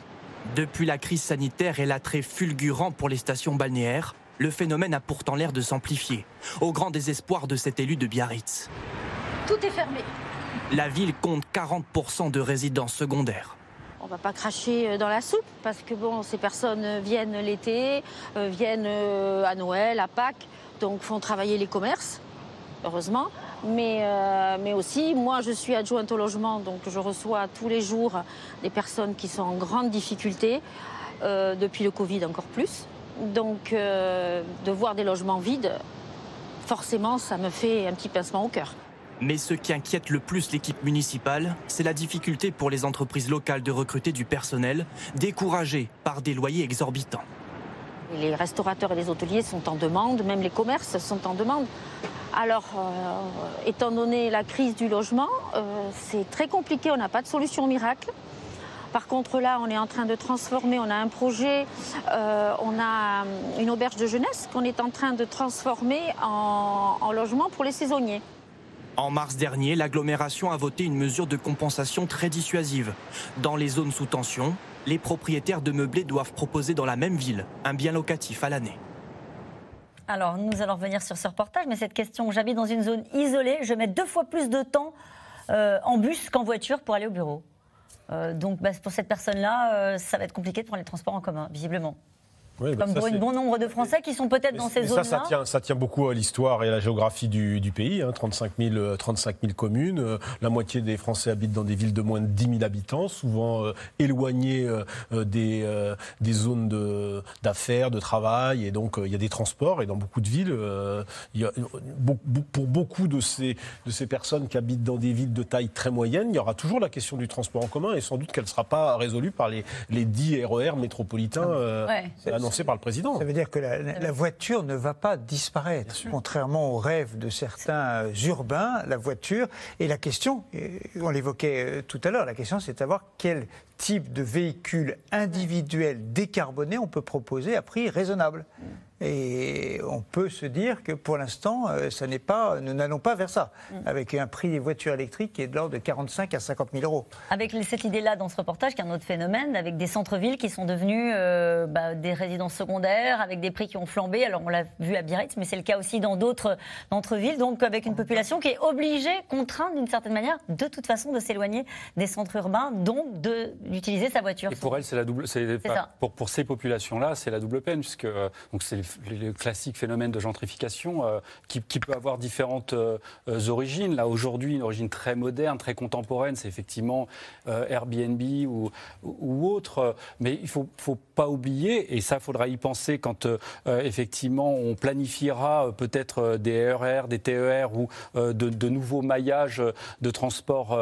Depuis la crise sanitaire et l'attrait fulgurant pour les stations balnéaires, le phénomène a pourtant l'air de s'amplifier, au grand désespoir de cet élu de Biarritz. Tout est fermé. La ville compte 40% de résidences secondaires. on va pas cracher euh, dans la soupe parce que bon, ces personnes viennent l'été, euh, viennent euh, à Noël, à Pâques, donc font travailler les commerces, heureusement. Mais, euh, mais aussi, moi, je suis adjointe au logement, donc je reçois tous les jours des personnes qui sont en grande difficulté, euh, depuis le Covid encore plus. Donc, euh, de voir des logements vides, forcément, ça me fait un petit pincement au cœur. Mais ce qui inquiète le plus l'équipe municipale, c'est la difficulté pour les entreprises locales de recruter du personnel, découragées par des loyers exorbitants. Les restaurateurs et les hôteliers sont en demande, même les commerces sont en demande. Alors, euh, étant donné la crise du logement, euh, c'est très compliqué, on n'a pas de solution miracle. Par contre, là, on est en train de transformer, on a un projet, euh, on a hum, une auberge de jeunesse qu'on est en train de transformer en, en logement pour les saisonniers. En mars dernier, l'agglomération a voté une mesure de compensation très dissuasive. Dans les zones sous tension, les propriétaires de meublés doivent proposer dans la même ville un bien locatif à l'année. Alors, nous allons revenir sur ce reportage, mais cette question, j'habite dans une zone isolée, je mets deux fois plus de temps euh, en bus qu'en voiture pour aller au bureau. Euh, donc, bah, pour cette personne-là, euh, ça va être compliqué de prendre les transports en commun, visiblement. Oui, bah, Comme ça, pour un bon nombre de Français qui sont peut-être dans ces Mais ça, zones-là. ça tient, ça tient beaucoup à l'histoire et à la géographie du, du pays. hein, 35, 000, euh, 35 000 communes. euh, la moitié des Français habitent dans des villes de moins de 10 000 habitants, souvent euh, éloignées euh, des, euh, des zones de- d'affaires, de, travail. Et donc, euh, il y a des transports. Et dans beaucoup de villes, euh, il y a, beau- beau- pour beaucoup de ces, de ces personnes qui habitent dans des villes de taille très moyenne, il y aura toujours la question du transport en commun. Et sans doute qu'elle ne sera pas résolue par les, les 10 RER métropolitains euh, Ouais. Annoncés par le président. Ça veut dire que la, voiture ne va pas disparaître. Contrairement aux rêves de certains euh, urbains, la voiture. Et la question, on l'évoquait euh, tout à l'heure, la question c'est de savoir quel type de véhicule individuel décarboné on peut proposer à prix raisonnable. Et on peut se dire que pour l'instant, euh, ça n'est pas, nous n'allons pas vers ça, avec un prix des voitures électriques qui est de l'ordre de 45 à 50 000 euros. Avec cette idée-là dans ce reportage, qui est un autre phénomène, avec des centres-villes qui sont devenus euh, bah, des résidences secondaires, avec des prix qui ont flambé. Alors on l'a vu à Biarritz, mais c'est le cas aussi dans d'autres villes, donc avec une population qui est obligée, contrainte d'une certaine manière, de toute façon, de s'éloigner des centres urbains, donc de- d'utiliser sa voiture. Et pour elle, c'est la double. c'est-. Pour, pour ces populations-là, c'est la double peine, puisque euh, donc c'est le, le classique phénomène de gentrification euh, qui, qui peut avoir différentes euh, origines. Là, aujourd'hui, une origine très moderne, très contemporaine, c'est effectivement Airbnb ou, ou autre. Mais il faut, faut pas oublier, et ça, faudra y penser quand effectivement on planifiera peut-être des RER, des TER ou de, de nouveaux maillages de transport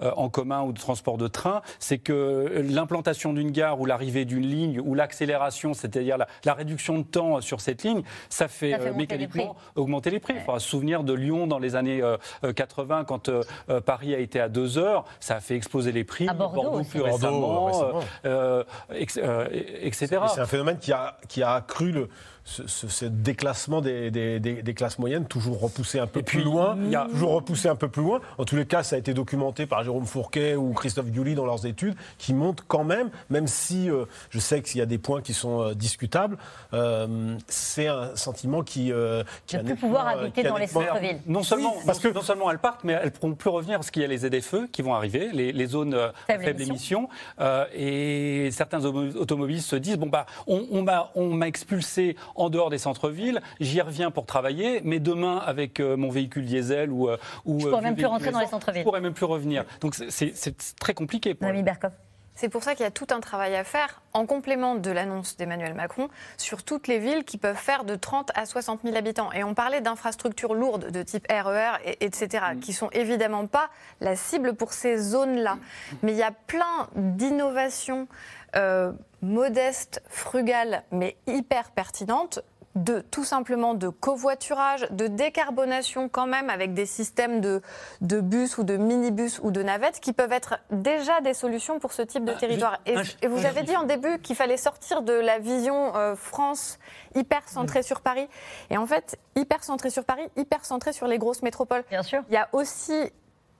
en commun ou de transport de train, c'est que l'implantation d'une gare ou l'arrivée d'une ligne ou l'accélération, c'est-à-dire la, la réduction de temps sur cette ligne, ça fait, Ça fait euh, les mécaniquement augmenter les prix. Il faudra se souvenir de Lyon dans les années euh, euh, 80 quand euh, euh, Paris a été à 2 heures, ça a fait exploser les prix. À Bordeaux aussi. plus Bordeaux, récemment, euh, euh, etc. Et C'est un phénomène qui a, qui a accru le, ce, ce- ce déclassement des, des- des- des classes moyennes, toujours repoussé un peu plus loin. il y a- Toujours repoussé un peu plus loin. En tous les cas, ça a été documenté par Jérôme Fourquet ou Christophe Gulli dans leurs études, qui montrent quand même, même si euh, je sais qu'il y a des points qui sont euh, discutables, euh, c'est un sentiment qui. euh, qui De a plus pouvoir euh, habiter dans les centres-villes. Non seulement, parce que non seulement elles partent, mais elles ne pourront plus revenir parce qu'il y a les ZFE qui vont arriver, les, les zones Faible faibles émissions. euh, et certains automobilistes se disent bon bah on m'a expulsé en dehors des centres-villes, j'y reviens pour travailler, mais demain avec euh, mon véhicule diesel ou euh, ou Je euh, pourrais même plus rentrer dans les centres-villes. Je pourrais même plus revenir. Donc c'est- très compliqué. Pour Mamie elles. Berkoff. C'est pour ça qu'il y a tout un travail à faire, en complément de l'annonce d'Emmanuel Macron, sur toutes les villes qui peuvent faire de 30 à 60 000 habitants. Et on parlait d'infrastructures lourdes de type RER, et, etc., qui sont évidemment pas la cible pour ces zones-là. Mais il y a plein d'innovations euh, modestes, frugales, mais hyper pertinentes de tout simplement de covoiturage, de décarbonation quand même avec des systèmes de, de bus ou de minibus ou de navettes qui peuvent être déjà des solutions pour ce type de territoire. Et, un- et vous un avez dit en début qu'il fallait sortir de la vision euh, France hyper centrée sur Paris. Et en fait, hyper centrée sur Paris, hyper centrée sur les grosses métropoles. Bien sûr. Il y a aussi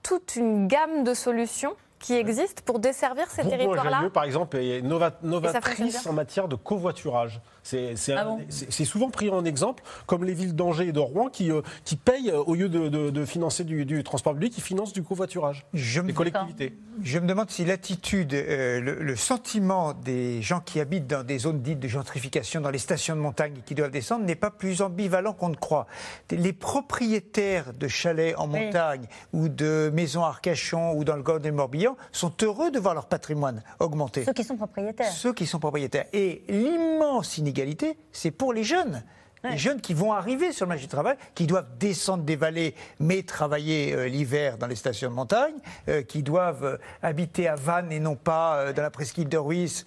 toute une gamme de solutions qui existent pour desservir ces territoires-là par exemple, est nova- novatrice en matière de covoiturage. C'est Ah bon c'est- souvent pris en exemple, comme les villes d'Angers et de Rouen qui, euh, qui payent, euh, au lieu de, de- de financer du, du transport public, ils financent du covoiturage. Je Les collectivités. je me demande si l'attitude, euh, le, le sentiment des gens qui habitent dans des zones dites de gentrification, dans les stations de montagne et qui doivent descendre, n'est pas plus ambivalent qu'on ne croit. Les propriétaires de chalets en Oui. montagne ou de maisons à Arcachon ou dans le golfe du Morbihan sont heureux de voir leur patrimoine augmenter. Ceux qui sont propriétaires. Ceux qui sont propriétaires. Et l'immense inégalité, c'est pour les jeunes. Les jeunes qui vont arriver sur le marché du travail, qui doivent descendre des vallées, mais travailler euh, l'hiver dans les stations de montagne, euh, qui doivent euh, habiter à Vannes et non pas dans la presqu'île de Ruisse.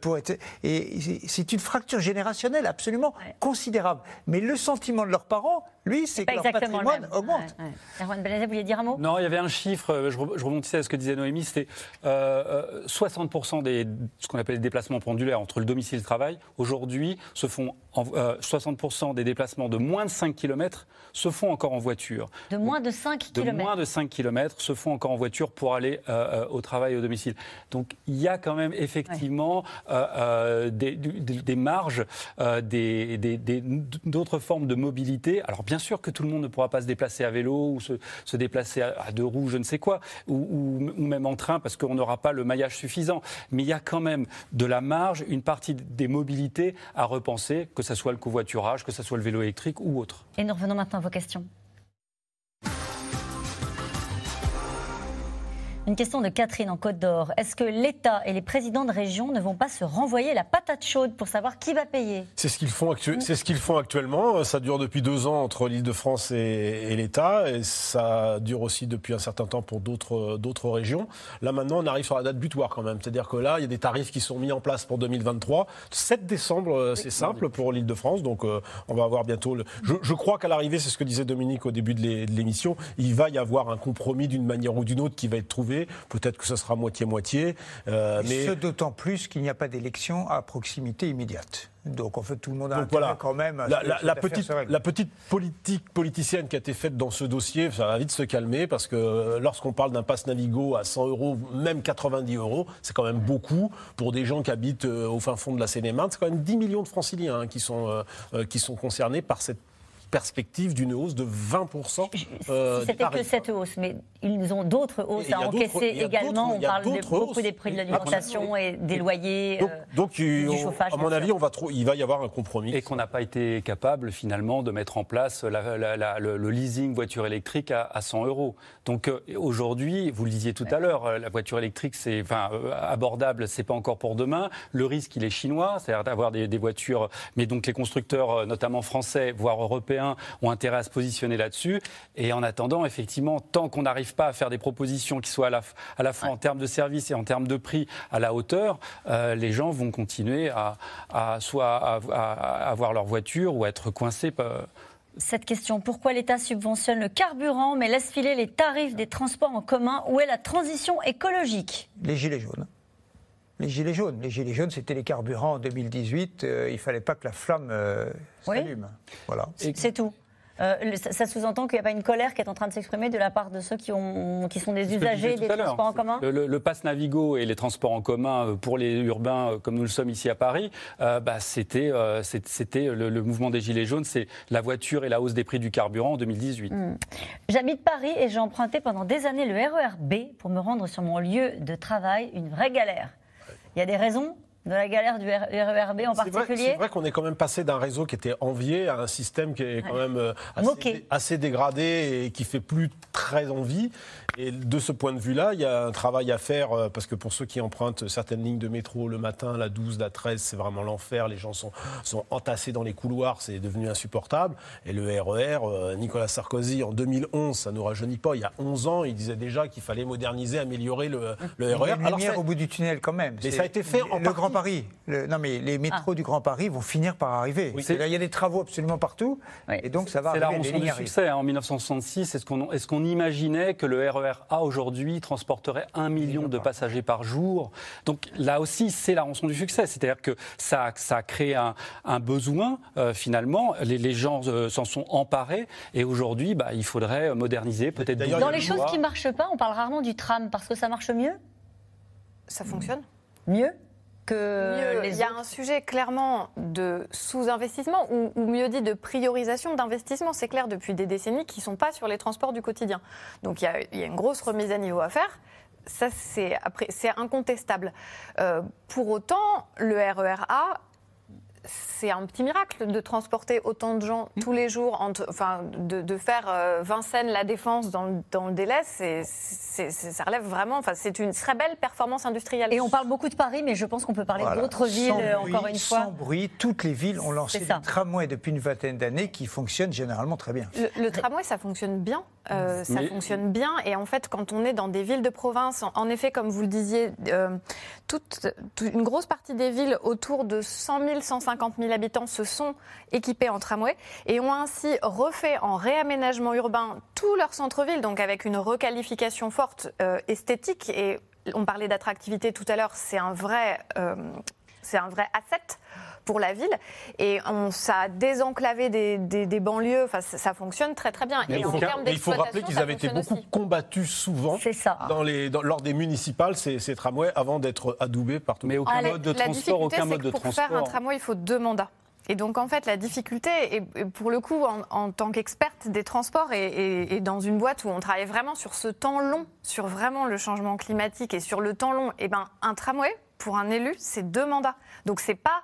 pour être... Et c'est- c'est une fracture générationnelle absolument considérable. Mais le sentiment de leurs parents, lui, c'est que leur le patrimoine même. augmente. Ouais, ouais. Erwan Belazet, vous vouliez dire un mot? Non, il y avait un chiffre, euh, je, re- je rebondissais à ce que disait Noémie, c'était euh, euh, 60% des ce qu'on appelle les déplacements pendulaires entre le domicile et le travail, aujourd'hui, se font en- euh, 60% des déplacements de moins de 5 km se font encore en voiture. De moins de 5 De km. moins de 5 km se font encore en voiture pour aller euh, euh, au travail et au domicile. Donc il y a quand même effectivement euh, euh, des, des- des marges, euh, des- des- des- d'autres formes de mobilité. Alors bien sûr que tout le monde ne pourra pas se déplacer à vélo ou se, se déplacer à, deux roues, je ne sais quoi, ou, ou- ou même en train parce qu'on n'aura pas le maillage suffisant. Mais il y a quand même de la marge, une partie des mobilités à repenser, que ce soit le covoiturage, que ce soit le vélo électrique ou autre. Et nous revenons maintenant à vos questions. Une question de Catherine en Côte d'Or. Est-ce que l'État et les présidents de région ne vont pas se renvoyer la patate chaude pour savoir qui va payer C'est ce qu'ils font, actu- c'est ce qu'ils font actuellement. Ça dure depuis deux ans entre l'Île-de-France et, et l'État, et ça dure aussi depuis un certain temps pour d'autres régions. Là maintenant, on arrive sur la date butoir quand même. C'est-à-dire que là, il y a des tarifs qui sont mis en place pour 2023. 7 décembre, euh, c'est simple pour l'Île-de-France, donc euh, on va avoir bientôt. Le... Je, je crois qu'à l'arrivée, c'est ce que disait Dominique au début de l'émission, il va y avoir un compromis d'une manière ou d'une autre qui va être trouvé. Peut-être que ce sera moitié-moitié, euh, mais Ce d'autant plus qu'il n'y a pas d'élection à proximité immédiate. Donc en fait, tout le monde a Donc voilà, quand même à la, petite, la politique politicienne qui a été faite dans ce dossier, ça va vite se calmer parce que euh, lorsqu'on parle d'un pass Navigo à 100 euros, même 90 euros, c'est quand même beaucoup pour des gens qui habitent euh, au fin fond de la Seine-et-Marne. C'est quand même 10 millions de franciliens hein, qui, sont, euh, qui sont concernés par cette perspective d'une hausse de 20%. euh, Si C'était que cette hausse, mais ils ont d'autres hausses Et à encaisser également. On parle de beaucoup hausses. des prix de l'alimentation et des loyers. Donc, euh, donc, il- du on- chauffage, à mon avis, on va il va y avoir un compromis. Et qu'on n'a pas été capable finalement de mettre en place la- la- la- le, le leasing voiture électrique à, à 100 euros. Donc euh, aujourd'hui, vous le disiez tout à l'heure, euh, la voiture électrique, c'est enfin euh, abordable, c'est pas encore pour demain. Le risque, il est chinois, c'est-à-dire d'avoir des, des voitures, mais donc les constructeurs, notamment français, voire européens, ont intérêt à se positionner là-dessus. Et en attendant, effectivement, tant qu'on n'arrive pas à faire des propositions qui soient à la, f- à la fois en termes de service et en termes de prix à la hauteur, euh, les gens vont continuer à, à soit à, à- à avoir leur voiture ou à être coincés. par- Cette question, pourquoi l'État subventionne le carburant mais laisse filer les tarifs des transports en commun? Où est la transition écologique? Les gilets jaunes. Les gilets jaunes. Les gilets jaunes, c'était les carburants en 2018. euh, il fallait pas que la flamme euh, Oui. s'allume. Voilà. C'est tout. Euh, ça sous-entend qu'il n'y a pas une colère qui est en train de s'exprimer de la part de ceux qui, ont, qui sont des usagers des transports en commun Le, le- le pass Navigo et les transports en commun pour les urbains, comme nous le sommes ici à Paris, euh, bah, c'était euh, le, le mouvement des Gilets jaunes, c'est la voiture et la hausse des prix du carburant en 2018. Hmm. J'habite Paris et j'ai emprunté pendant des années le RER B pour me rendre sur mon lieu de travail. Une vraie galère. Il y a des raisons de la galère du RER B en C'est vrai, particulier c'est vrai qu'on est quand même passé d'un réseau qui était envié à un système qui est quand Ouais. même euh, Moqué. assez, assez dégradé et qui fait plus très envie. Et de ce point de vue-là, il y a un travail à faire euh, parce que pour ceux qui empruntent certaines lignes de métro le matin, la 12, la 13, c'est vraiment l'enfer. Les gens sont, sont entassés dans les couloirs, c'est devenu insupportable. Et le RER, euh, Nicolas Sarkozy en 2011, ça nous rajeunit pas. Il y a 11 ans, il disait déjà qu'il fallait moderniser, améliorer le, le Il y a RER. une Alors, lumière ça- au bout du tunnel quand même. Mais ça a été fait en Le partie. Grand Paris. Le- non mais les métros Ah. du Grand Paris vont finir par arriver. Là, il y a des travaux absolument partout. Et donc ça va C'est la rançon du succès. hein. En 1966, est-ce qu'on est imaginait que le RER A aujourd'hui transporterait un million de passagers par jour? Donc là aussi, c'est la rançon du succès. C'est-à-dire que ça, ça a créé un, un besoin, euh, finalement. Les, les gens euh, s'en sont emparés. Et aujourd'hui, bah, il faudrait moderniser, peut-être Dans les le choses qui ne marchent pas, on parle rarement du tram parce que ça marche mieux? Ça fonctionne. Mieux? Que il y a autres un sujet clairement de sous-investissement ou, ou mieux dit de priorisation d'investissement. C'est clair depuis des décennies qui ne sont pas sur les transports du quotidien. Donc il y a, il y a une grosse remise à niveau à faire. Ça, c'est incontestable. Euh, pour autant, le RER A, c'est un petit miracle de transporter autant de gens tous les jours, enfin, de, de faire euh, Vincennes la défense dans, le- dans le délai, c'est, ça relève vraiment. Enfin, c'est une très belle performance industrielle. Et on parle beaucoup de Paris, mais je pense qu'on peut parler Voilà. d'autres villes, Sans bruit, encore une Sans fois. bruit, toutes les villes ont lancé des tramways depuis une vingtaine d'années qui fonctionnent généralement très bien. Le, le tramway, ça fonctionne bien. Euh, ça Mais- fonctionne bien. Et en fait, quand on est dans des villes de province, en, en effet, comme vous le disiez, euh, toute, toute- une grosse partie des villes autour de 100 000, 150 000 habitants se sont équipées en tramway et ont ainsi refait en réaménagement urbain tout leur centre-ville, donc avec une requalification forte euh, esthétique. Et on parlait d'attractivité tout à l'heure, c'est un vrai, euh, c'est un vrai asset pour la ville. Et on, ça a désenclavé des, des- des banlieues. Enfin, ça, ça fonctionne très très bien. Mais et il en faut, termes mais il faut rappeler qu'ils ça avaient été beaucoup aussi. combattus souvent Dans les, dans- lors des municipales, ces, ces tramways, avant d'être adoubés par tout Mais aucun Ah, mode de la transport, difficulté, aucun c'est mode que de pour transport. faire un tramway, il faut deux mandats. Et donc, en fait, la difficulté, et et pour le coup, en, en tant qu'experte des transports et, et- et dans une boîte où on travaille vraiment sur ce temps long, sur vraiment le changement climatique et sur le temps long, et ben, un tramway, pour un élu, c'est deux mandats. Donc, c'est pas.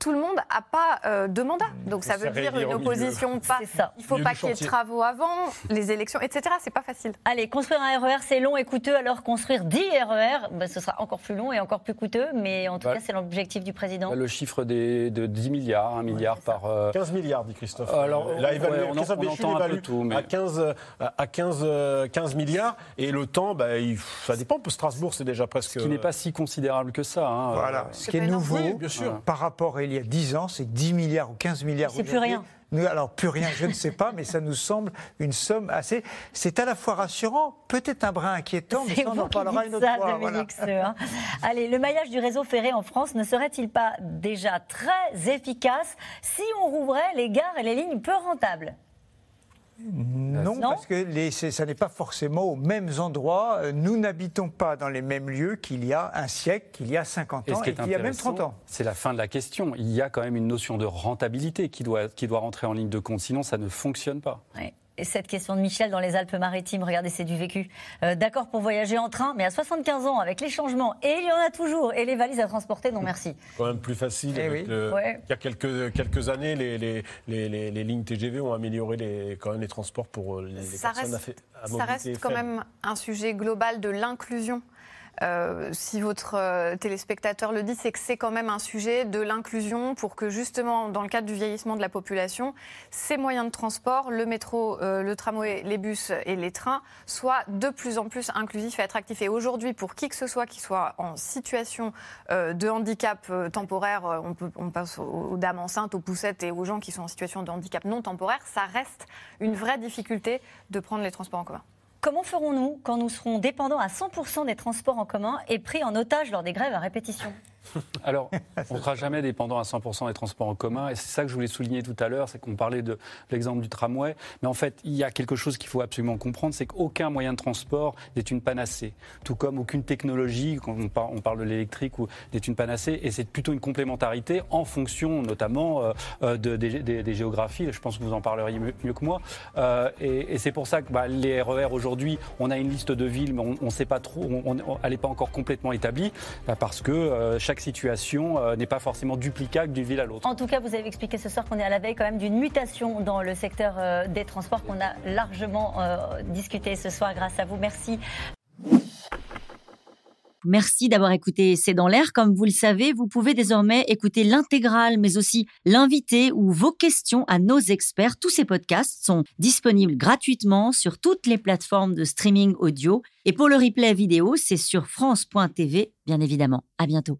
Tout le monde n'a pas euh, deux mandats. Donc, ça veut dire une opposition. Pas, ça. Il faut pas qu'il y ait de travaux avant, les élections, etc. C'est pas facile. Allez, construire un RER, c'est long et coûteux, alors construire 10 RER, bah, ce sera encore plus long et encore plus coûteux, mais en tout Bah, cas, c'est l'objectif du président. Le chiffre des, de 10 milliards, 1 milliard par. euh, 15 milliards, dit Christophe. Alors, Il a évalué, ouais, on en- Christophe on Béchu entend un peu tout, mais- à 15, euh, à 15, euh, 15 milliards. Et le temps, bah, il- ça dépend. Strasbourg, c'est déjà presque. Ce qui n'est pas si considérable que ça. hein. Voilà. Euh, Ce qui est nouveau Oui, bien sûr. par rapport à il y a 10 ans, c'est que 10 milliards ou 15 milliards. C'est plus rien. Nous, alors, plus rien, je ne sais pas, mais ça nous semble une somme assez. C'est à la fois rassurant, peut-être un brin inquiétant, mais ça, on en parlera une autre ça, fois. Dominique voilà. Seux, hein. Allez, le maillage du réseau ferré en France ne serait-il pas déjà très efficace si on rouvrait les gares et les lignes peu rentables? Non, Non parce que les- ça n'est pas forcément aux mêmes endroits. Euh, Nous n'habitons pas dans les mêmes lieux qu'il y a un siècle, qu'il y a 50 Et ans et qu'il y a même intéressant, 30 ans. c'est la fin de la question. Il y a quand même une notion de rentabilité qui doit, qui doit rentrer en ligne de compte, sinon ça ne fonctionne pas. Ouais. Et cette question de Michel dans les Alpes-Maritimes, regardez, c'est du vécu. Euh, D'accord pour voyager en train, mais à 75 ans, avec les changements, et il y en a toujours, et les valises à transporter, non merci. quand même plus facile. Eh avec oui. le- Ouais. Il y a quelques, quelques années, les, les, les, les- les lignes TGV ont amélioré les, quand même les transports pour les, les ça personnes reste, à, ça reste quand faible. même un sujet global de l'inclusion. Euh, si votre euh, téléspectateur le dit, c'est que c'est quand même un sujet de l'inclusion pour que justement, dans le cadre du vieillissement de la population, ces moyens de transport, le métro, euh, le tramway, les bus et les trains, soient de plus en plus inclusifs et attractifs. Et aujourd'hui, pour qui que ce soit qui soit en situation de handicap temporaire, on, on passe aux dames enceintes, aux poussettes et aux gens qui sont en situation de handicap non temporaire, ça reste une vraie difficulté de prendre les transports en commun. Comment ferons-nous quand nous serons dépendants à 100% des transports en commun et pris en otage lors des grèves à répétition? Alors, on ne sera jamais dépendant à 100% des transports en commun. Et c'est ça que je voulais souligner tout à l'heure, c'est qu'on parlait de l'exemple du tramway. Mais en fait, il y a quelque chose qu'il faut absolument comprendre, c'est qu'aucun moyen de transport n'est une panacée. Tout comme aucune technologie, quand on parle, de l'électrique, n'est une panacée. Et c'est plutôt une complémentarité en fonction notamment euh, euh, de- des, géographies. Je pense que vous en parleriez mieux, que moi. Euh, et c'est pour ça que bah, les RER aujourd'hui, on a une liste de villes, mais on ne sait pas trop, elle n'est pas encore complètement établie, bah, parce que euh, chaque situation euh, n'est pas forcément duplicable d'une ville à l'autre. En tout cas, vous avez expliqué ce soir qu'on est à la veille quand même d'une mutation dans le secteur euh, des transports qu'on a largement euh, discuté ce soir grâce à vous. Merci. Merci d'avoir écouté C'est dans l'air. Comme vous le savez, vous pouvez désormais écouter l'intégrale, mais aussi l'invité ou vos questions à nos experts. Tous ces podcasts sont disponibles gratuitement sur toutes les plateformes de streaming audio. Et pour le replay vidéo, c'est sur France.tv, bien évidemment. À bientôt.